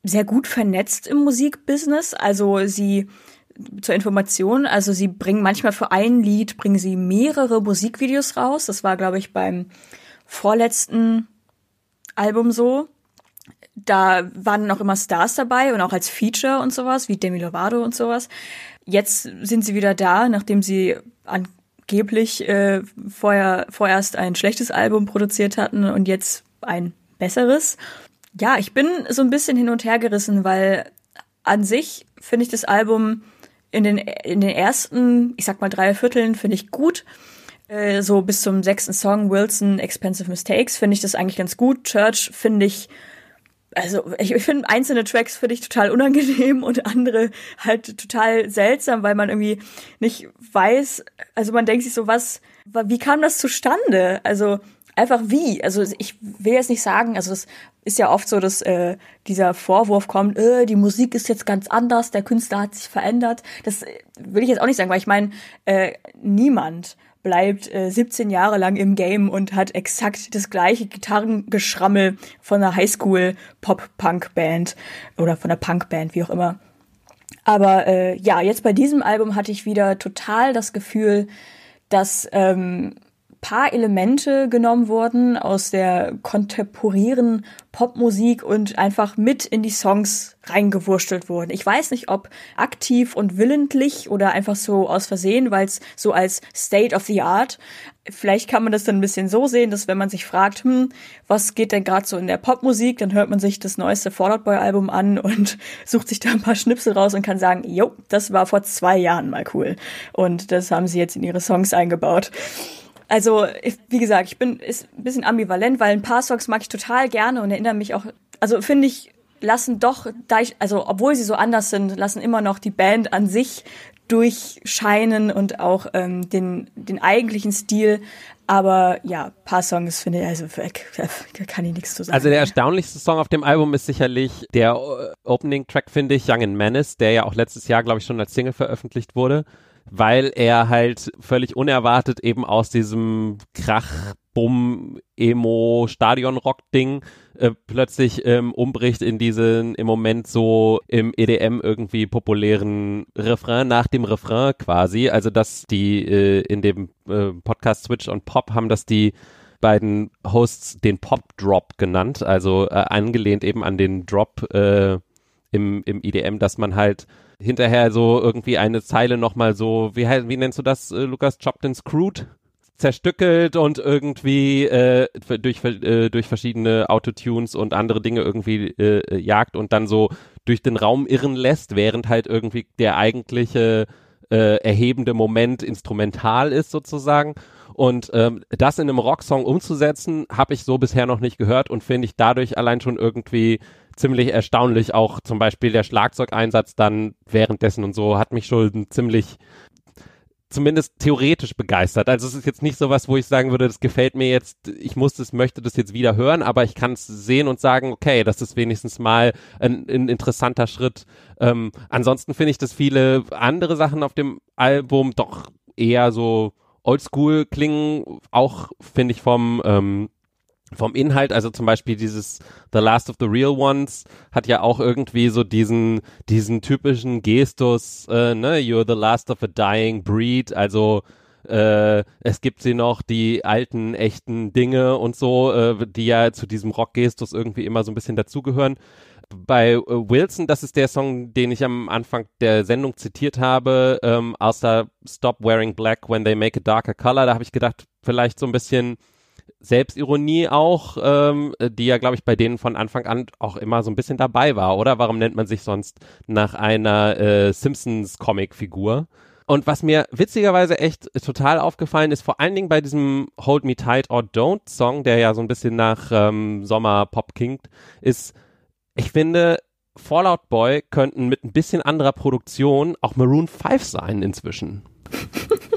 sehr gut vernetzt im Musikbusiness. Also sie zur Information, also sie bringen manchmal für ein Lied bringen sie mehrere Musikvideos raus. Das war, glaube ich, beim vorletzten Album so da waren noch immer Stars dabei und auch als Feature und sowas, wie Demi Lovato und sowas. Jetzt sind sie wieder da, nachdem sie angeblich äh, vorher vorerst ein schlechtes Album produziert hatten und jetzt ein besseres. Ja, ich bin so ein bisschen hin und her gerissen, weil an sich finde ich das Album in den, in den ersten, ich sag mal drei Vierteln, finde ich gut. Äh, so bis zum sechsten Song, Wilson, Expensive Mistakes, finde ich das eigentlich ganz gut. Church finde ich also ich, finde einzelne Tracks für dich total unangenehm und andere halt total seltsam, weil man irgendwie nicht weiß, also man denkt sich so, was, wie kam das zustande? Also einfach wie? Also ich will jetzt nicht sagen, also es ist ja oft so, dass äh, dieser Vorwurf kommt, äh, die Musik ist jetzt ganz anders, der Künstler hat sich verändert. Das will ich jetzt auch nicht sagen, weil ich meine, äh, niemand bleibt äh, 17 Jahre lang im Game und hat exakt das gleiche Gitarrengeschrammel von einer Highschool-Pop-Punk-Band oder von einer Punk-Band, wie auch immer. Aber äh, ja, jetzt bei diesem Album hatte ich wieder total das Gefühl, dass ähm, paar Elemente genommen wurden aus der kontemporären Popmusik und einfach mit in die Songs reingewurstelt wurden. Ich weiß nicht, ob aktiv und willentlich oder einfach so aus Versehen, weil es so als State of the Art. Vielleicht kann man das dann ein bisschen so sehen, dass wenn man sich fragt, hm, was geht denn gerade so in der Popmusik, dann hört man sich das neueste Fallout Boy Album an und [LAUGHS] sucht sich da ein paar Schnipsel raus und kann sagen, jo, das war vor zwei Jahren mal cool. Und das haben sie jetzt in ihre Songs eingebaut. Also, wie gesagt, ich bin ist ein bisschen ambivalent, weil ein paar Songs mag ich total gerne und erinnern mich auch, also finde ich, lassen doch, da ich, also obwohl sie so anders sind, lassen immer noch die Band an sich durchscheinen und auch ähm, den, den eigentlichen Stil. Aber ja, paar Songs finde ich, also da kann ich nichts zu sagen. Also der erstaunlichste Song auf dem Album ist sicherlich der äh, Opening Track, finde ich, Young and Menace, der ja auch letztes Jahr, glaube ich, schon als Single veröffentlicht wurde weil er halt völlig unerwartet eben aus diesem Krach, Bumm, Emo, Stadion-Rock-Ding äh, plötzlich ähm, umbricht in diesen im Moment so im EDM irgendwie populären Refrain nach dem Refrain quasi. Also dass die äh, in dem äh, Podcast Switch und Pop haben das die beiden Hosts den Pop Drop genannt, also äh, angelehnt eben an den Drop äh, im, im EDM, dass man halt hinterher so irgendwie eine Zeile nochmal so, wie, wie nennst du das, äh, Lukas, chopped and screwed? zerstückelt und irgendwie äh, durch, äh, durch verschiedene Autotunes und andere Dinge irgendwie äh, jagt und dann so durch den Raum irren lässt, während halt irgendwie der eigentliche äh, erhebende Moment instrumental ist sozusagen. Und ähm, das in einem Rocksong umzusetzen, habe ich so bisher noch nicht gehört und finde ich dadurch allein schon irgendwie ziemlich erstaunlich. Auch zum Beispiel der Schlagzeugeinsatz dann währenddessen und so hat mich schon ziemlich zumindest theoretisch begeistert. Also es ist jetzt nicht so was, wo ich sagen würde, das gefällt mir jetzt, ich muss das, möchte das jetzt wieder hören, aber ich kann es sehen und sagen, okay, das ist wenigstens mal ein, ein interessanter Schritt. Ähm, ansonsten finde ich, dass viele andere Sachen auf dem Album doch eher so oldschool klingen, auch finde ich vom ähm, vom Inhalt, also zum Beispiel dieses The Last of the Real Ones hat ja auch irgendwie so diesen, diesen typischen Gestus, äh, ne, you're the last of a dying breed, also äh, es gibt sie noch, die alten, echten Dinge und so, äh, die ja zu diesem Rockgestus irgendwie immer so ein bisschen dazugehören. Bei äh, Wilson, das ist der Song, den ich am Anfang der Sendung zitiert habe, ähm, außer Stop Wearing Black When They Make a Darker Color, da habe ich gedacht, vielleicht so ein bisschen Selbstironie auch, ähm, die ja, glaube ich, bei denen von Anfang an auch immer so ein bisschen dabei war, oder? Warum nennt man sich sonst nach einer äh, Simpsons-Comic-Figur? Und was mir witzigerweise echt total aufgefallen ist, vor allen Dingen bei diesem Hold Me Tight or Don't Song, der ja so ein bisschen nach ähm, Sommerpop klingt, ist, ich finde, Fallout Boy könnten mit ein bisschen anderer Produktion auch Maroon 5 sein inzwischen. [LAUGHS]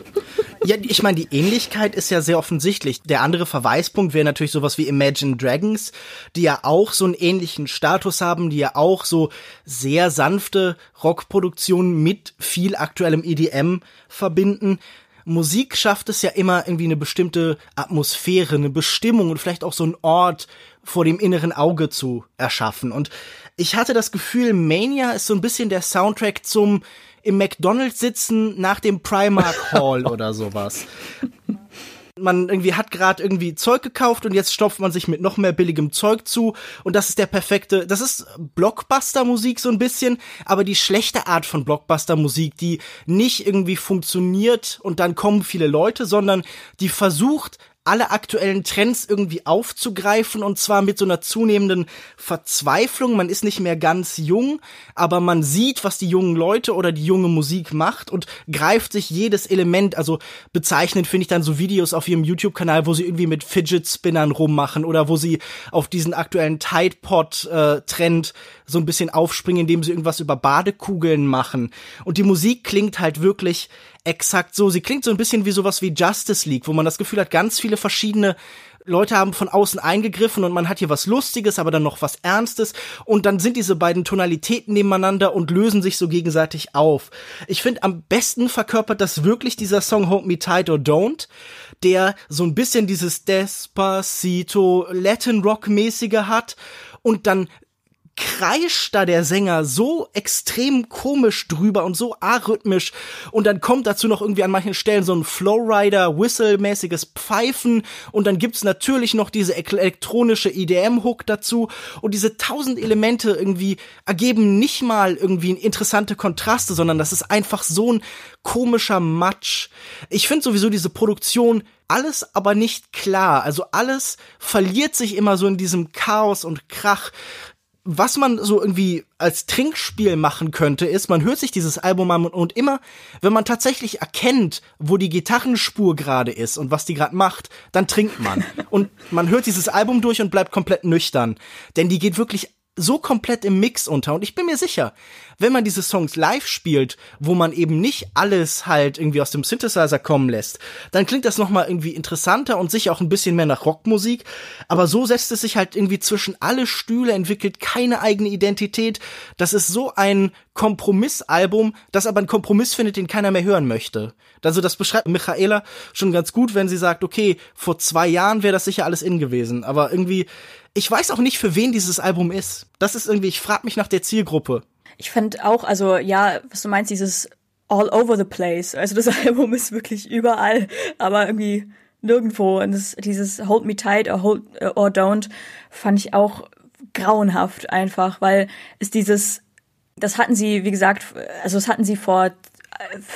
Ja, ich meine, die Ähnlichkeit ist ja sehr offensichtlich. Der andere Verweispunkt wäre natürlich sowas wie Imagine Dragons, die ja auch so einen ähnlichen Status haben, die ja auch so sehr sanfte Rockproduktionen mit viel aktuellem EDM verbinden. Musik schafft es ja immer irgendwie eine bestimmte Atmosphäre, eine Bestimmung und vielleicht auch so einen Ort vor dem inneren Auge zu erschaffen. Und ich hatte das Gefühl, Mania ist so ein bisschen der Soundtrack zum im McDonald's sitzen nach dem Primark [LAUGHS] Hall oder sowas. Man irgendwie hat gerade irgendwie Zeug gekauft und jetzt stopft man sich mit noch mehr billigem Zeug zu und das ist der perfekte, das ist Blockbuster Musik so ein bisschen, aber die schlechte Art von Blockbuster Musik, die nicht irgendwie funktioniert und dann kommen viele Leute, sondern die versucht alle aktuellen Trends irgendwie aufzugreifen und zwar mit so einer zunehmenden Verzweiflung. Man ist nicht mehr ganz jung, aber man sieht, was die jungen Leute oder die junge Musik macht und greift sich jedes Element. Also bezeichnend finde ich dann so Videos auf ihrem YouTube-Kanal, wo sie irgendwie mit Fidget Spinnern rummachen oder wo sie auf diesen aktuellen Tide Pod äh, Trend so ein bisschen aufspringen, indem sie irgendwas über Badekugeln machen. Und die Musik klingt halt wirklich exakt so. Sie klingt so ein bisschen wie sowas wie Justice League, wo man das Gefühl hat, ganz viele verschiedene Leute haben von außen eingegriffen und man hat hier was Lustiges, aber dann noch was Ernstes und dann sind diese beiden Tonalitäten nebeneinander und lösen sich so gegenseitig auf. Ich finde, am besten verkörpert das wirklich dieser Song Hold Me Tight or Don't, der so ein bisschen dieses Despacito Latin Rock mäßige hat und dann kreischt da der Sänger so extrem komisch drüber und so arrhythmisch und dann kommt dazu noch irgendwie an manchen Stellen so ein Flowrider Whistle-mäßiges Pfeifen und dann gibt's natürlich noch diese elektronische EDM-Hook dazu und diese tausend Elemente irgendwie ergeben nicht mal irgendwie interessante Kontraste, sondern das ist einfach so ein komischer Matsch. Ich finde sowieso diese Produktion alles aber nicht klar. Also alles verliert sich immer so in diesem Chaos und Krach was man so irgendwie als Trinkspiel machen könnte, ist, man hört sich dieses Album an und immer, wenn man tatsächlich erkennt, wo die Gitarrenspur gerade ist und was die gerade macht, dann trinkt man. [LAUGHS] Und man hört dieses Album durch und bleibt komplett nüchtern. Denn die geht wirklich so komplett im Mix unter. Und ich bin mir sicher, wenn man diese Songs live spielt, wo man eben nicht alles halt irgendwie aus dem Synthesizer kommen lässt, dann klingt das nochmal irgendwie interessanter und sicher auch ein bisschen mehr nach Rockmusik. Aber so setzt es sich halt irgendwie zwischen alle Stühle, entwickelt keine eigene Identität. Das ist so ein Kompromissalbum, das aber einen Kompromiss findet, den keiner mehr hören möchte. Also das beschreibt Michaela schon ganz gut, wenn sie sagt, okay, vor zwei Jahren wäre das sicher alles in gewesen. Aber irgendwie, ich weiß auch nicht, für wen dieses Album ist. Das ist irgendwie, ich frage mich nach der Zielgruppe. Ich fand auch, also ja, was du meinst, dieses all over the place. Also das [LAUGHS] Album ist wirklich überall, aber irgendwie nirgendwo. Und das, dieses Hold Me Tight or, hold, or Don't fand ich auch grauenhaft einfach, weil es dieses, das hatten sie, wie gesagt, also das hatten sie vor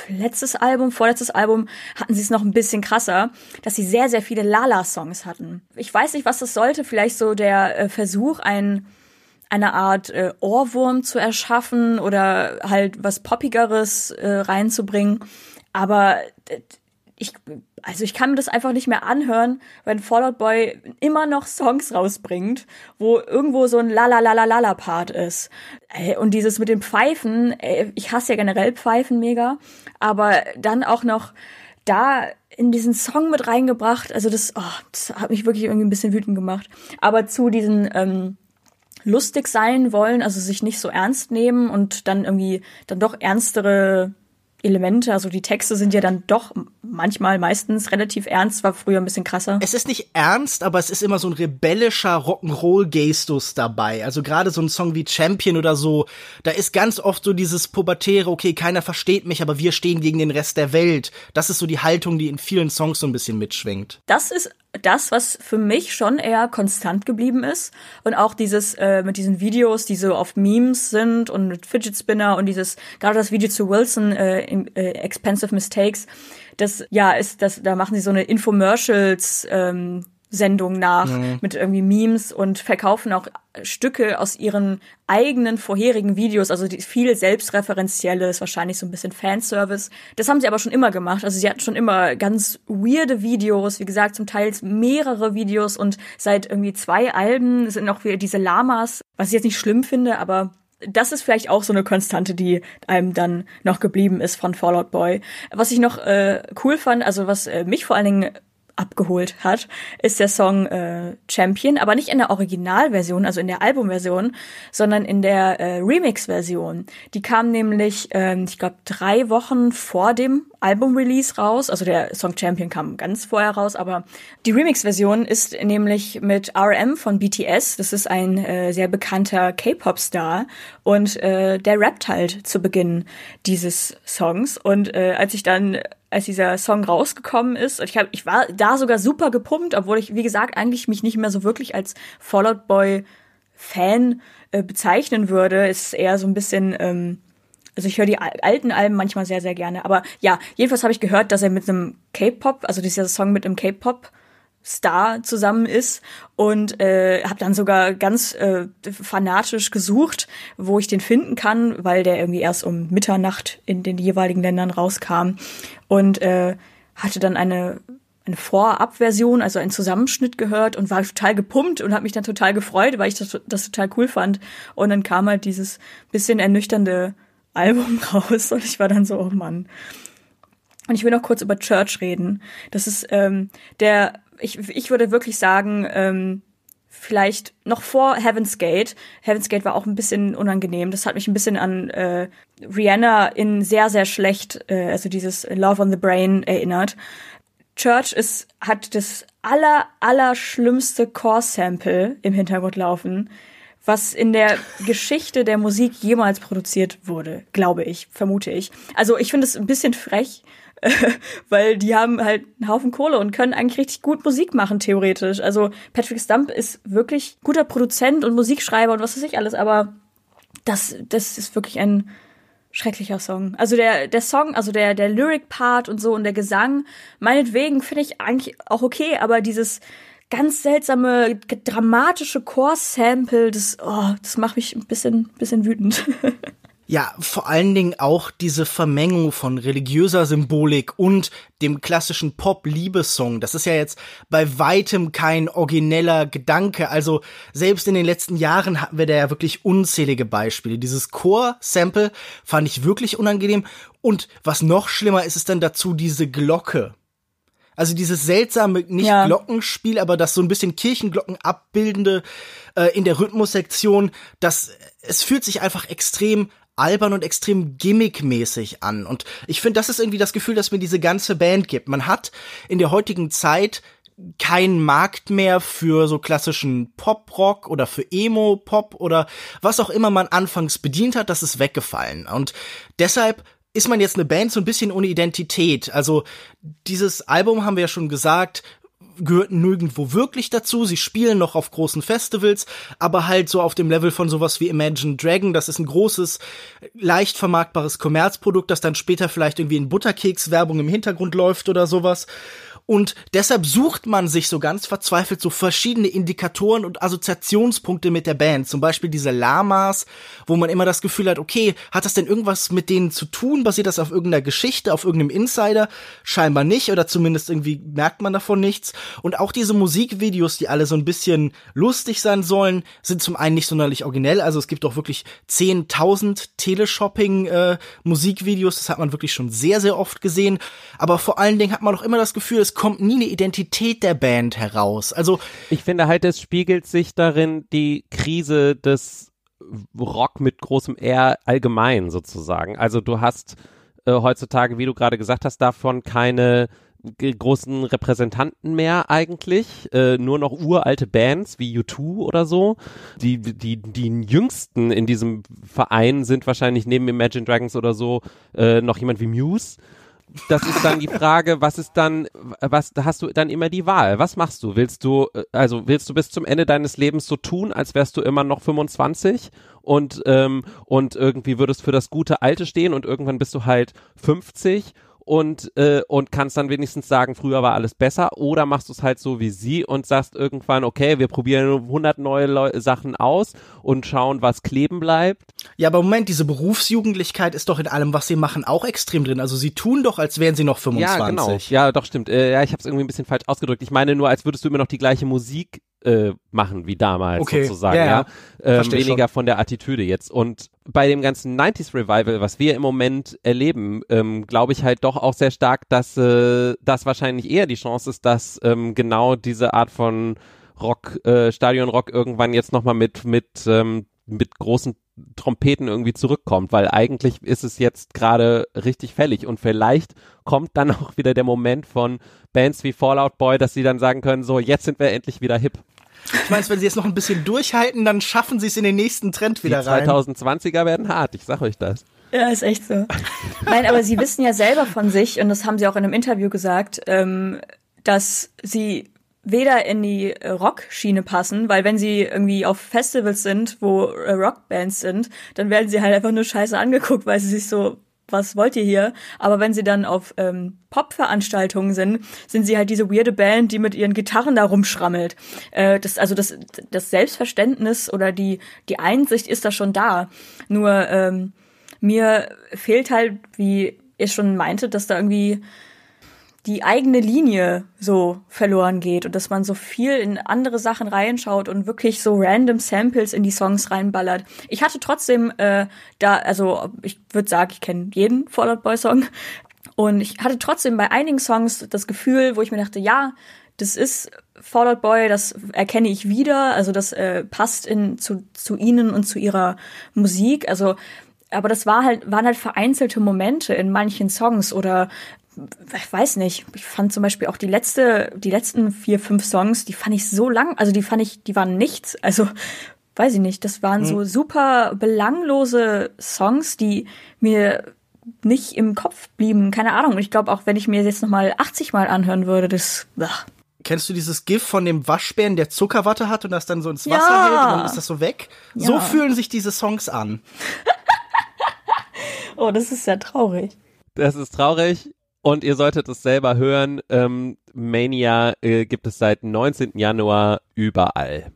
letztes Album, vorletztes Album hatten sie es noch ein bisschen krasser, dass sie sehr, sehr viele Lala-Songs hatten. Ich weiß nicht, was das sollte. Vielleicht so der äh, Versuch, ein, eine Art äh, Ohrwurm zu erschaffen oder halt was Poppigeres äh, reinzubringen. Aber ich, also ich kann mir das einfach nicht mehr anhören, wenn Fallout Boy immer noch Songs rausbringt, wo irgendwo so ein Lala Part ist. Und dieses mit den Pfeifen, ich hasse ja generell Pfeifen mega, aber dann auch noch da in diesen Song mit reingebracht, also das, oh, das hat mich wirklich irgendwie ein bisschen wütend gemacht. Aber zu diesen ähm, lustig sein wollen, also sich nicht so ernst nehmen und dann irgendwie dann doch ernstere Elemente, also die Texte sind ja dann doch manchmal meistens relativ ernst, war früher ein bisschen krasser. Es ist nicht ernst, aber es ist immer so ein rebellischer Rock'n'Roll-Gestus dabei. Also gerade so ein Song wie Champion oder so, da ist ganz oft so dieses pubertäre, okay, keiner versteht mich, aber wir stehen gegen den Rest der Welt. Das ist so die Haltung, die in vielen Songs so ein bisschen mitschwingt. Das ist das, was für mich schon eher konstant geblieben ist. Und auch dieses äh, mit diesen Videos, die so oft Memes sind und mit Fidget Spinner und dieses, gerade das Video zu Wilson, äh, in, äh, Expensive Mistakes, das ja ist, das, da machen sie so eine Infomercials ähm, Sendung nach mhm. mit irgendwie Memes und verkaufen auch Stücke aus ihren eigenen vorherigen Videos, also die, viel selbstreferenzielles, wahrscheinlich so ein bisschen Fanservice. Das haben sie aber schon immer gemacht. Also sie hatten schon immer ganz weirde Videos, wie gesagt, zum Teil mehrere Videos und seit irgendwie zwei Alben sind noch wieder diese Lamas, was ich jetzt nicht schlimm finde, aber das ist vielleicht auch so eine Konstante, die einem dann noch geblieben ist von Fallout Boy. Was ich noch äh, cool fand, also was äh, mich vor allen Dingen abgeholt hat, ist der Song äh, Champion, aber nicht in der Originalversion, also in der Albumversion, sondern in der äh, Remix-Version. Die kam nämlich, ähm, ich glaube, drei Wochen vor dem Album-Release raus. Also der Song Champion kam ganz vorher raus, aber die Remix-Version ist nämlich mit RM von BTS. Das ist ein äh, sehr bekannter K-Pop-Star und äh, der rappt halt zu Beginn dieses Songs. Und äh, als ich dann als dieser Song rausgekommen ist. Ich, hab, ich war da sogar super gepumpt, obwohl ich, wie gesagt, eigentlich mich nicht mehr so wirklich als Fallout Boy Fan äh, bezeichnen würde. Es ist eher so ein bisschen, ähm, also ich höre die alten Alben manchmal sehr, sehr gerne. Aber ja, jedenfalls habe ich gehört, dass er mit einem K-Pop, also dieser Song mit einem K-Pop Star zusammen ist und äh, habe dann sogar ganz äh, fanatisch gesucht, wo ich den finden kann, weil der irgendwie erst um Mitternacht in den jeweiligen Ländern rauskam und äh, hatte dann eine eine Vorabversion, also einen Zusammenschnitt gehört und war total gepumpt und habe mich dann total gefreut, weil ich das, das total cool fand. Und dann kam halt dieses bisschen ernüchternde Album [LAUGHS] raus und ich war dann so, oh Mann. Und ich will noch kurz über Church reden. Das ist ähm, der ich, ich würde wirklich sagen, ähm, vielleicht noch vor Heaven's Gate. Heaven's Gate war auch ein bisschen unangenehm. Das hat mich ein bisschen an äh, Rihanna in sehr, sehr schlecht, äh, also dieses Love on the Brain erinnert. Church ist, hat das aller, aller schlimmste Core-Sample im Hintergrund laufen, was in der Geschichte der Musik jemals produziert wurde, glaube ich, vermute ich. Also ich finde es ein bisschen frech, [LAUGHS] weil die haben halt einen Haufen Kohle und können eigentlich richtig gut Musik machen, theoretisch. Also Patrick Stump ist wirklich guter Produzent und Musikschreiber und was weiß ich alles, aber das, das ist wirklich ein schrecklicher Song. Also der, der Song, also der, der Lyric-Part und so und der Gesang, meinetwegen finde ich eigentlich auch okay, aber dieses ganz seltsame, dramatische Chor-Sample, das, oh, das macht mich ein bisschen, bisschen wütend. [LAUGHS] Ja, vor allen Dingen auch diese Vermengung von religiöser Symbolik und dem klassischen Pop-Liebessong. Das ist ja jetzt bei weitem kein origineller Gedanke. Also selbst in den letzten Jahren hatten wir da ja wirklich unzählige Beispiele. Dieses Chor-Sample fand ich wirklich unangenehm. Und was noch schlimmer ist, ist dann dazu diese Glocke. Also dieses seltsame, nicht ja. Glockenspiel, aber das so ein bisschen Kirchenglocken abbildende äh, in der Rhythmussektion, das es fühlt sich einfach extrem albern und extrem gimmickmäßig an. Und ich finde, das ist irgendwie das Gefühl, das mir diese ganze Band gibt. Man hat in der heutigen Zeit keinen Markt mehr für so klassischen Pop-Rock oder für Emo-Pop oder was auch immer man anfangs bedient hat, das ist weggefallen. Und deshalb ist man jetzt eine Band so ein bisschen ohne Identität. Also dieses Album haben wir ja schon gesagt, gehört nirgendwo wirklich dazu. Sie spielen noch auf großen Festivals, aber halt so auf dem Level von sowas wie Imagine Dragon. Das ist ein großes, leicht vermarktbares Kommerzprodukt, das dann später vielleicht irgendwie in Butterkekswerbung im Hintergrund läuft oder sowas. Und deshalb sucht man sich so ganz verzweifelt so verschiedene Indikatoren und Assoziationspunkte mit der Band. Zum Beispiel diese Lamas, wo man immer das Gefühl hat, okay, hat das denn irgendwas mit denen zu tun? Basiert das auf irgendeiner Geschichte, auf irgendeinem Insider? Scheinbar nicht oder zumindest irgendwie merkt man davon nichts. Und auch diese Musikvideos, die alle so ein bisschen lustig sein sollen, sind zum einen nicht sonderlich originell. Also es gibt auch wirklich 10.000 Teleshopping äh. Das hat man wirklich schon sehr, sehr oft gesehen. Aber vor allen Dingen hat man auch immer das Gefühl, es kommt nie eine Identität der Band heraus. Also ich finde halt, es spiegelt sich darin die Krise des Rock mit großem R allgemein sozusagen. Also du hast äh, heutzutage, wie du gerade gesagt hast, davon keine großen Repräsentanten mehr eigentlich, äh, nur noch uralte Bands wie U2 oder so. Die, die, die jüngsten in diesem Verein sind wahrscheinlich neben Imagine Dragons oder so äh, noch jemand wie Muse das ist dann die Frage, was ist dann, was hast du dann immer die Wahl? Was machst du? Willst du, äh, also willst du bis zum Ende deines Lebens so tun, als wärst du immer noch 25 und ähm, und irgendwie würdest für das gute Alte stehen und irgendwann bist du halt 50 und, äh, und kannst dann wenigstens sagen, früher war alles besser oder machst du es halt so wie sie und sagst irgendwann, okay, wir probieren 100 neue Leu Sachen aus und schauen, was kleben bleibt. Ja, aber Moment, diese Berufsjugendlichkeit ist doch in allem, was sie machen, auch extrem drin. Also sie tun doch, als wären sie noch 25. Ja, genau. Ja, doch, stimmt. Äh, ja, ich habe es irgendwie ein bisschen falsch ausgedrückt. Ich meine nur, als würdest du immer noch die gleiche Musik äh, machen wie damals okay. sozusagen, ja. ja. Ähm, weniger schon. von der Attitüde jetzt. Und bei dem ganzen 90s Revival, was wir im Moment erleben, ähm, glaube ich halt doch auch sehr stark, dass äh, das wahrscheinlich eher die Chance ist, dass ähm, genau diese Art von Rock, äh, Stadionrock irgendwann jetzt nochmal mit, mit, ähm, mit großen Trompeten irgendwie zurückkommt, weil eigentlich ist es jetzt gerade richtig fällig und vielleicht kommt dann [LAUGHS] auch wieder der Moment von Bands wie Fallout Boy, dass sie dann sagen können, so jetzt sind wir endlich wieder hip. Ich meine, wenn sie jetzt noch ein bisschen durchhalten, dann schaffen sie es in den nächsten Trend wieder Die 2020er werden hart, ich sag euch das. Ja, ist echt so. Nein, aber sie wissen ja selber von sich, und das haben sie auch in einem Interview gesagt, ähm, dass sie weder in die äh, Rock-Schiene passen, weil wenn sie irgendwie auf Festivals sind, wo äh, Rockbands sind, dann werden sie halt einfach nur scheiße angeguckt, weil sie sich so, was wollt ihr hier? Aber wenn sie dann auf ähm, Pop-Veranstaltungen sind, sind sie halt diese weirde Band, die mit ihren Gitarren da rumschrammelt. Äh, das, also das, das Selbstverständnis oder die, die Einsicht ist da schon da. Nur ähm, mir fehlt halt, wie ihr schon meinte, dass da irgendwie die eigene Linie so verloren geht und dass man so viel in andere Sachen reinschaut und wirklich so random Samples in die Songs reinballert. Ich hatte trotzdem äh, da, also ich würde sagen, ich kenne jeden Fallout Boy Song. Und ich hatte trotzdem bei einigen Songs das Gefühl, wo ich mir dachte, ja, das ist Fallout Boy, das erkenne ich wieder, also das äh, passt in zu, zu ihnen und zu ihrer Musik, also aber das war halt, waren halt vereinzelte Momente in manchen Songs oder ich weiß nicht, ich fand zum Beispiel auch die letzte, die letzten vier, fünf Songs, die fand ich so lang, also die fand ich, die waren nichts, also weiß ich nicht, das waren mhm. so super belanglose Songs, die mir nicht im Kopf blieben, keine Ahnung. Und ich glaube auch, wenn ich mir jetzt nochmal 80 Mal anhören würde, das. Ach. Kennst du dieses GIF von dem Waschbären, der Zuckerwatte hat und das dann so ins Wasser ja. hält und dann ist das so weg? Ja. So fühlen sich diese Songs an. [LAUGHS] oh, das ist sehr traurig. Das ist traurig. Und ihr solltet es selber hören. Ähm, Mania äh, gibt es seit 19. Januar überall.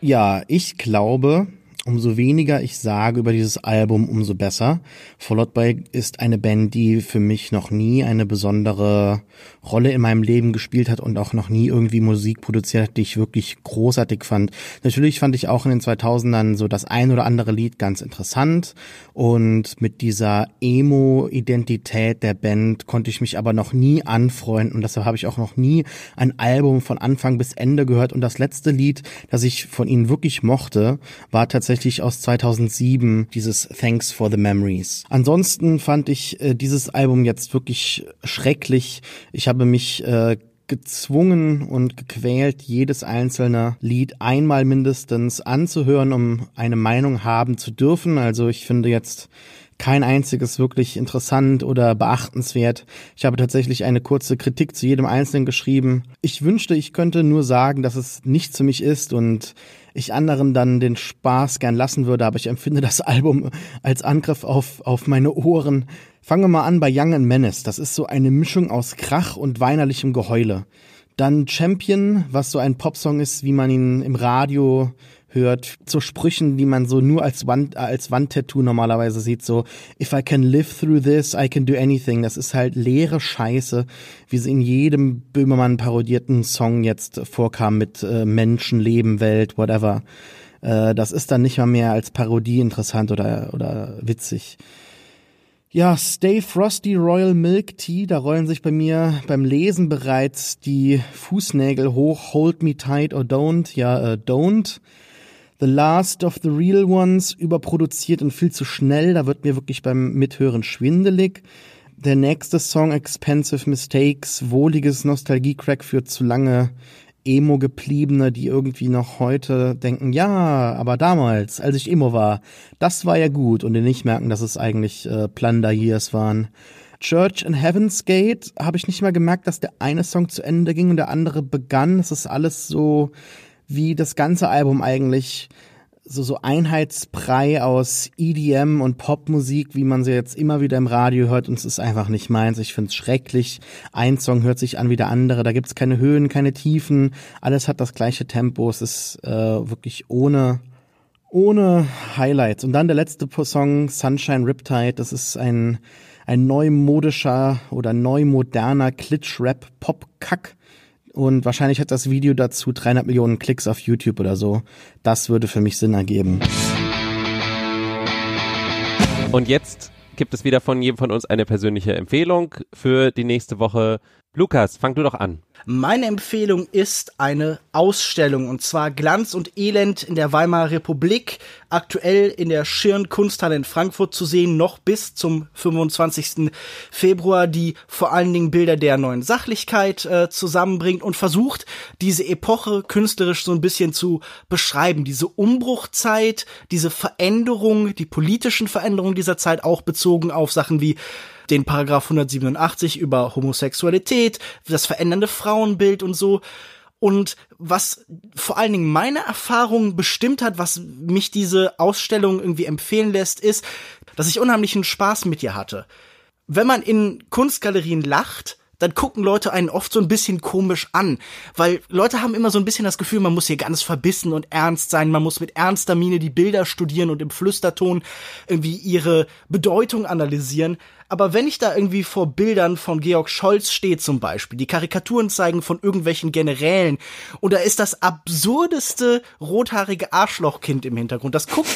Ja, ich glaube, umso weniger ich sage über dieses Album, umso besser. Fallout Boy ist eine Band, die für mich noch nie eine besondere Rolle in meinem Leben gespielt hat und auch noch nie irgendwie Musik produziert hat, die ich wirklich großartig fand. Natürlich fand ich auch in den 2000ern so das ein oder andere Lied ganz interessant und mit dieser Emo-Identität der Band konnte ich mich aber noch nie anfreunden und deshalb habe ich auch noch nie ein Album von Anfang bis Ende gehört und das letzte Lied, das ich von ihnen wirklich mochte, war tatsächlich aus 2007 dieses Thanks for the Memories. Ansonsten fand ich äh, dieses Album jetzt wirklich schrecklich. Ich habe mich äh, gezwungen und gequält, jedes einzelne Lied einmal mindestens anzuhören, um eine Meinung haben zu dürfen. Also ich finde jetzt kein einziges wirklich interessant oder beachtenswert. Ich habe tatsächlich eine kurze Kritik zu jedem Einzelnen geschrieben. Ich wünschte, ich könnte nur sagen, dass es nicht für mich ist und ich anderen dann den Spaß gern lassen würde, aber ich empfinde das [LAUGHS] Album als Angriff auf, auf meine Ohren. Fangen wir mal an bei Young and Menace. Das ist so eine Mischung aus Krach und weinerlichem Geheule. Dann Champion, was so ein Popsong ist, wie man ihn im Radio hört, zu Sprüchen, die man so nur als Wand, als Wandtattoo normalerweise sieht, so If I can live through this, I can do anything. Das ist halt leere Scheiße, wie sie in jedem Böhmermann parodierten Song jetzt vorkam mit äh, Menschen, Leben, Welt, whatever. Äh, das ist dann nicht mal mehr als Parodie interessant oder, oder witzig. Ja, Stay Frosty Royal Milk Tea, da rollen sich bei mir beim Lesen bereits die Fußnägel hoch. Hold me tight or don't, ja, äh, don't. The Last of the Real Ones überproduziert und viel zu schnell. Da wird mir wirklich beim Mithören schwindelig. Der nächste Song Expensive Mistakes, wohliges Nostalgie-Crack für zu lange Emo-Gebliebene, die irgendwie noch heute denken, ja, aber damals, als ich Emo war, das war ja gut und die nicht merken, dass es eigentlich äh, Plunder Years waren. Church in Heaven's Gate habe ich nicht mal gemerkt, dass der eine Song zu Ende ging und der andere begann. Es ist alles so wie das ganze Album eigentlich so, so Einheitsbrei aus EDM und Popmusik, wie man sie jetzt immer wieder im Radio hört, und es ist einfach nicht meins. Ich find's schrecklich. Ein Song hört sich an wie der andere, da gibt's keine Höhen, keine Tiefen, alles hat das gleiche Tempo, es ist äh, wirklich ohne, ohne Highlights. Und dann der letzte Song, Sunshine Riptide, das ist ein, ein neumodischer oder neumoderner Klitsch-Rap-Pop-Kack und wahrscheinlich hat das Video dazu 300 Millionen Klicks auf YouTube oder so. Das würde für mich Sinn ergeben. Und jetzt gibt es wieder von jedem von uns eine persönliche Empfehlung für die nächste Woche. Lukas, fang du doch an. Meine Empfehlung ist eine Ausstellung und zwar Glanz und Elend in der Weimarer Republik, aktuell in der Schirn Kunsthalle in Frankfurt zu sehen, noch bis zum 25. Februar, die vor allen Dingen Bilder der neuen Sachlichkeit äh, zusammenbringt und versucht, diese Epoche künstlerisch so ein bisschen zu beschreiben, diese Umbruchzeit, diese Veränderung, die politischen Veränderungen dieser Zeit auch bezogen auf Sachen wie den Paragraph 187 über Homosexualität, das verändernde Frauenbild und so. Und was vor allen Dingen meine Erfahrung bestimmt hat, was mich diese Ausstellung irgendwie empfehlen lässt, ist, dass ich unheimlichen Spaß mit ihr hatte. Wenn man in Kunstgalerien lacht, dann gucken Leute einen oft so ein bisschen komisch an, weil Leute haben immer so ein bisschen das Gefühl, man muss hier ganz verbissen und ernst sein, man muss mit ernster Miene die Bilder studieren und im Flüsterton irgendwie ihre Bedeutung analysieren. Aber wenn ich da irgendwie vor Bildern von Georg Scholz stehe zum Beispiel, die Karikaturen zeigen von irgendwelchen Generälen, und da ist das absurdeste rothaarige Arschlochkind im Hintergrund, das guckt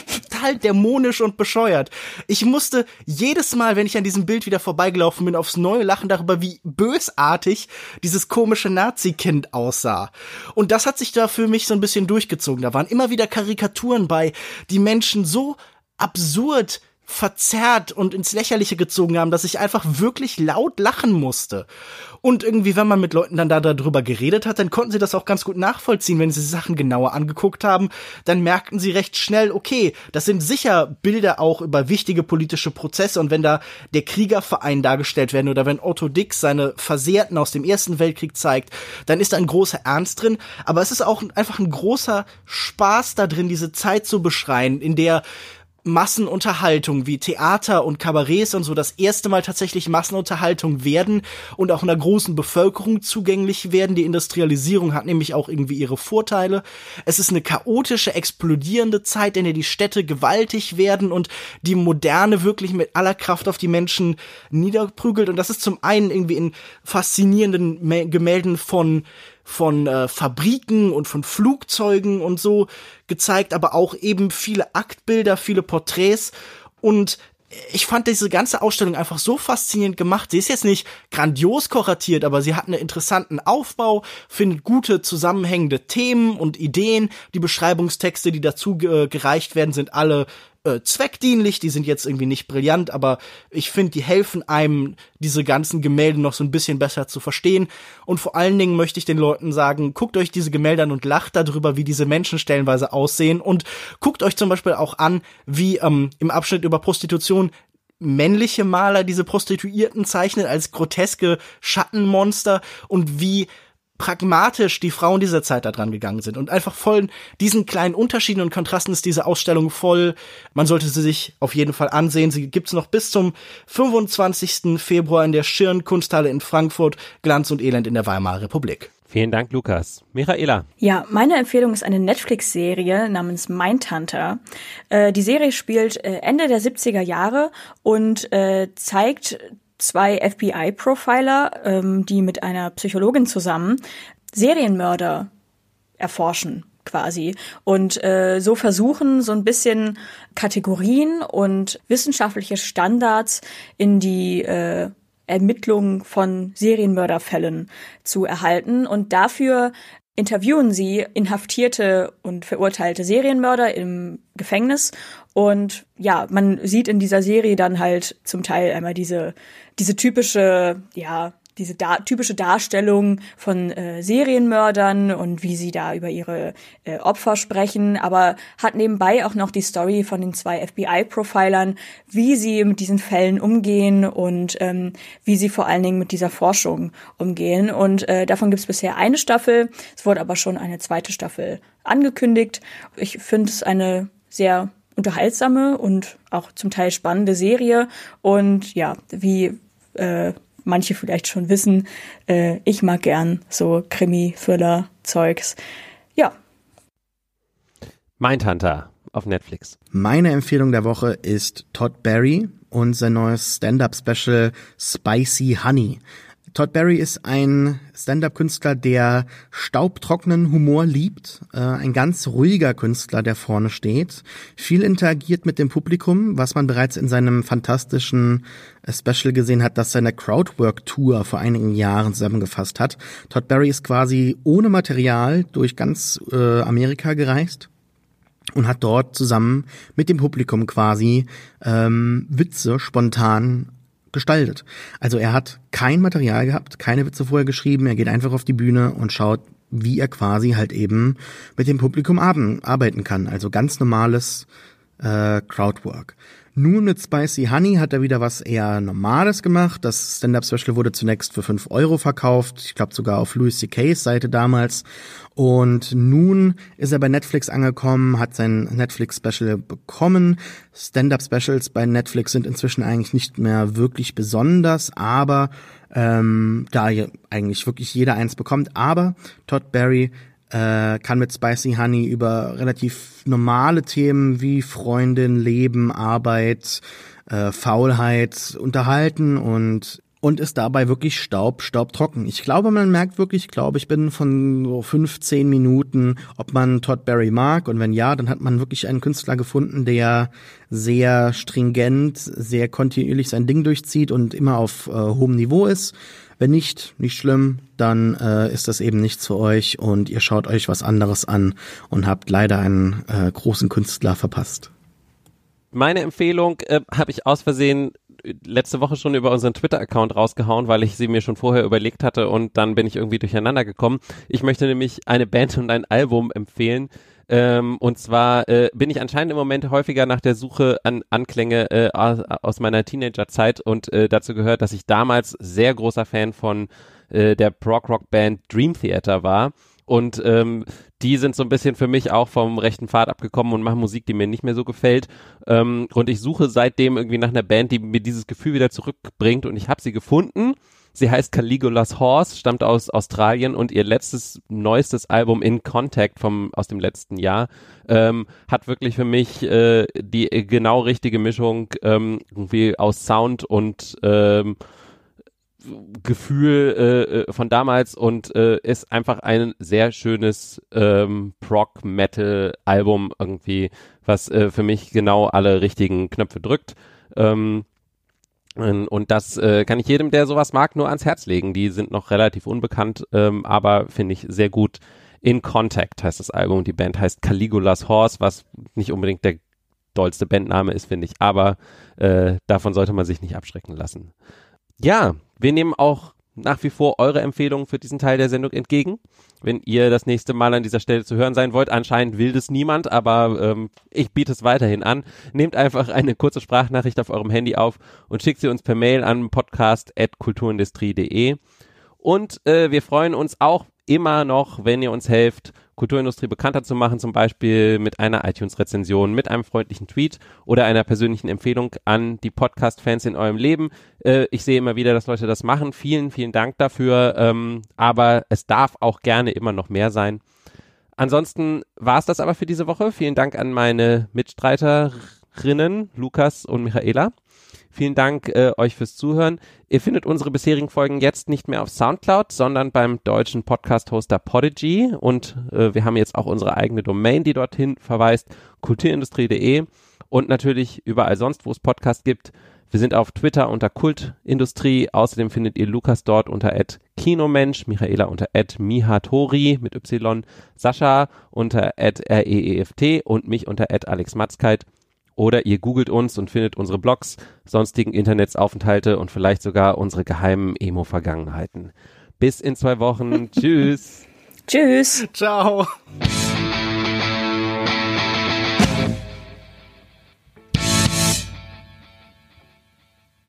total dämonisch und bescheuert. Ich musste jedes Mal, wenn ich an diesem Bild wieder vorbeigelaufen bin, aufs Neue lachen darüber, wie bösartig dieses komische Nazi-Kind aussah. Und das hat sich da für mich so ein bisschen durchgezogen. Da waren immer wieder Karikaturen bei, die Menschen so absurd verzerrt und ins Lächerliche gezogen haben, dass ich einfach wirklich laut lachen musste. Und irgendwie, wenn man mit Leuten dann da darüber geredet hat, dann konnten sie das auch ganz gut nachvollziehen. Wenn sie Sachen genauer angeguckt haben, dann merkten sie recht schnell, okay, das sind sicher Bilder auch über wichtige politische Prozesse. Und wenn da der Kriegerverein dargestellt werden oder wenn Otto Dix seine Versehrten aus dem Ersten Weltkrieg zeigt, dann ist da ein großer Ernst drin. Aber es ist auch einfach ein großer Spaß da drin, diese Zeit zu beschreien, in der Massenunterhaltung wie Theater und Kabarets und so das erste Mal tatsächlich Massenunterhaltung werden und auch einer großen Bevölkerung zugänglich werden. Die Industrialisierung hat nämlich auch irgendwie ihre Vorteile. Es ist eine chaotische, explodierende Zeit, in der die Städte gewaltig werden und die Moderne wirklich mit aller Kraft auf die Menschen niederprügelt. Und das ist zum einen irgendwie in faszinierenden Gemälden von von äh, Fabriken und von Flugzeugen und so gezeigt, aber auch eben viele Aktbilder, viele Porträts und ich fand diese ganze Ausstellung einfach so faszinierend gemacht. Sie ist jetzt nicht grandios kuratiert, aber sie hat einen interessanten Aufbau, findet gute zusammenhängende Themen und Ideen. Die Beschreibungstexte, die dazu äh, gereicht werden, sind alle äh, zweckdienlich, die sind jetzt irgendwie nicht brillant, aber ich finde, die helfen einem, diese ganzen Gemälde noch so ein bisschen besser zu verstehen. Und vor allen Dingen möchte ich den Leuten sagen, guckt euch diese Gemälde an und lacht darüber, wie diese Menschen stellenweise aussehen. Und guckt euch zum Beispiel auch an, wie ähm, im Abschnitt über Prostitution männliche Maler diese Prostituierten zeichnen als groteske Schattenmonster und wie pragmatisch die Frauen dieser Zeit da dran gegangen sind und einfach voll diesen kleinen Unterschieden und Kontrasten ist diese Ausstellung voll. Man sollte sie sich auf jeden Fall ansehen. Sie gibt's noch bis zum 25. Februar in der Schirn Kunsthalle in Frankfurt. Glanz und Elend in der Weimarer Republik. Vielen Dank, Lukas. Michaela. Ja, meine Empfehlung ist eine Netflix-Serie namens Mindhunter. Äh, die Serie spielt äh, Ende der 70er Jahre und äh, zeigt zwei FBI-Profiler, ähm, die mit einer Psychologin zusammen Serienmörder erforschen quasi und äh, so versuchen so ein bisschen Kategorien und wissenschaftliche Standards in die äh, Ermittlung von Serienmörderfällen zu erhalten und dafür interviewen sie inhaftierte und verurteilte Serienmörder im Gefängnis und ja, man sieht in dieser Serie dann halt zum Teil einmal diese diese typische ja diese da typische Darstellung von äh, Serienmördern und wie sie da über ihre äh, Opfer sprechen, aber hat nebenbei auch noch die Story von den zwei FBI-Profilern, wie sie mit diesen Fällen umgehen und ähm, wie sie vor allen Dingen mit dieser Forschung umgehen. Und äh, davon gibt es bisher eine Staffel, es wurde aber schon eine zweite Staffel angekündigt. Ich finde es eine sehr unterhaltsame und auch zum Teil spannende Serie und ja, wie äh, manche vielleicht schon wissen, äh, ich mag gern so Krimi-Thriller-Zeugs. Ja. Mindhunter auf Netflix. Meine Empfehlung der Woche ist Todd Barry und sein neues Stand-up-Special Spicy Honey. Todd Barry ist ein Stand-up-Künstler, der staubtrockenen Humor liebt, äh, ein ganz ruhiger Künstler, der vorne steht, viel interagiert mit dem Publikum, was man bereits in seinem fantastischen äh, Special gesehen hat, das seine Crowdwork-Tour vor einigen Jahren zusammengefasst hat. Todd Barry ist quasi ohne Material durch ganz äh, Amerika gereist und hat dort zusammen mit dem Publikum quasi ähm, Witze spontan gestaltet. Also er hat kein Material gehabt, keine Witze vorher geschrieben, er geht einfach auf die Bühne und schaut, wie er quasi halt eben mit dem Publikum arbeiten kann. Also ganz normales äh, Crowdwork. Nun mit Spicy Honey hat er wieder was eher Normales gemacht. Das Stand-Up-Special wurde zunächst für 5 Euro verkauft. Ich glaube sogar auf Louis C.K.'s Seite damals. Und nun ist er bei Netflix angekommen, hat sein Netflix-Special bekommen. Stand-Up-Specials bei Netflix sind inzwischen eigentlich nicht mehr wirklich besonders, aber ähm, da eigentlich wirklich jeder eins bekommt. Aber Todd Barry äh, kann mit Spicy Honey über relativ normale Themen wie Freundin, Leben, Arbeit, äh, Faulheit unterhalten und und ist dabei wirklich staub, staubtrocken. Ich glaube, man merkt wirklich, ich glaube, ich bin von so 15 Minuten, ob man Todd Barry mag und wenn ja, dann hat man wirklich einen Künstler gefunden, der sehr stringent, sehr kontinuierlich sein Ding durchzieht und immer auf äh, hohem Niveau ist. Wenn nicht, nicht schlimm, dann äh, ist das eben nichts für euch und ihr schaut euch was anderes an und habt leider einen äh, großen Künstler verpasst. Meine Empfehlung äh, habe ich aus Versehen letzte Woche schon über unseren Twitter-Account rausgehauen, weil ich sie mir schon vorher überlegt hatte und dann bin ich irgendwie durcheinander gekommen. Ich möchte nämlich eine Band und ein Album empfehlen, ähm, und zwar äh, bin ich anscheinend im Moment häufiger nach der Suche an Anklänge äh, aus meiner Teenagerzeit und äh, dazu gehört, dass ich damals sehr großer Fan von äh, der Prog-Rock-Band Dream Theater war. Und ähm, die sind so ein bisschen für mich auch vom rechten Pfad abgekommen und machen Musik, die mir nicht mehr so gefällt. Ähm, und ich suche seitdem irgendwie nach einer Band, die mir dieses Gefühl wieder zurückbringt. Und ich habe sie gefunden Sie heißt Caligulas Horse, stammt aus Australien und ihr letztes, neuestes Album In Contact vom, aus dem letzten Jahr ähm, hat wirklich für mich äh, die genau richtige Mischung ähm, irgendwie aus Sound und ähm, Gefühl äh, äh, von damals und äh, ist einfach ein sehr schönes ähm, Prog-Metal-Album irgendwie, was äh, für mich genau alle richtigen Knöpfe drückt. Ähm, und das äh, kann ich jedem, der sowas mag, nur ans Herz legen. Die sind noch relativ unbekannt, ähm, aber finde ich sehr gut. In Contact heißt das Album. Die Band heißt Caligulas Horse, was nicht unbedingt der dollste Bandname ist, finde ich. Aber äh, davon sollte man sich nicht abschrecken lassen. Ja, wir nehmen auch nach wie vor eure Empfehlungen für diesen Teil der Sendung entgegen. Wenn ihr das nächste Mal an dieser Stelle zu hören sein wollt, anscheinend will das niemand, aber ähm, ich biete es weiterhin an. Nehmt einfach eine kurze Sprachnachricht auf eurem Handy auf und schickt sie uns per Mail an podcast.kulturindustrie.de. Und äh, wir freuen uns auch immer noch, wenn ihr uns helft, Kulturindustrie bekannter zu machen, zum Beispiel mit einer iTunes-Rezension, mit einem freundlichen Tweet oder einer persönlichen Empfehlung an die Podcast-Fans in eurem Leben. Äh, ich sehe immer wieder, dass Leute das machen. Vielen, vielen Dank dafür. Ähm, aber es darf auch gerne immer noch mehr sein. Ansonsten war es das aber für diese Woche. Vielen Dank an meine Mitstreiterinnen, Lukas und Michaela. Vielen Dank äh, euch fürs Zuhören. Ihr findet unsere bisherigen Folgen jetzt nicht mehr auf Soundcloud, sondern beim deutschen Podcast-Hoster Podigy. Und äh, wir haben jetzt auch unsere eigene Domain, die dorthin verweist, kulturindustrie.de. und natürlich überall sonst, wo es Podcasts gibt. Wir sind auf Twitter unter Kultindustrie. Außerdem findet ihr Lukas dort unter Kinomensch, Michaela unter Mihatori mit Y, Sascha unter REEFT und mich unter Alex Matzkeit. Oder ihr googelt uns und findet unsere Blogs, sonstigen Internetsaufenthalte und vielleicht sogar unsere geheimen Emo-Vergangenheiten. Bis in zwei Wochen. [LAUGHS] Tschüss. Tschüss. Ciao.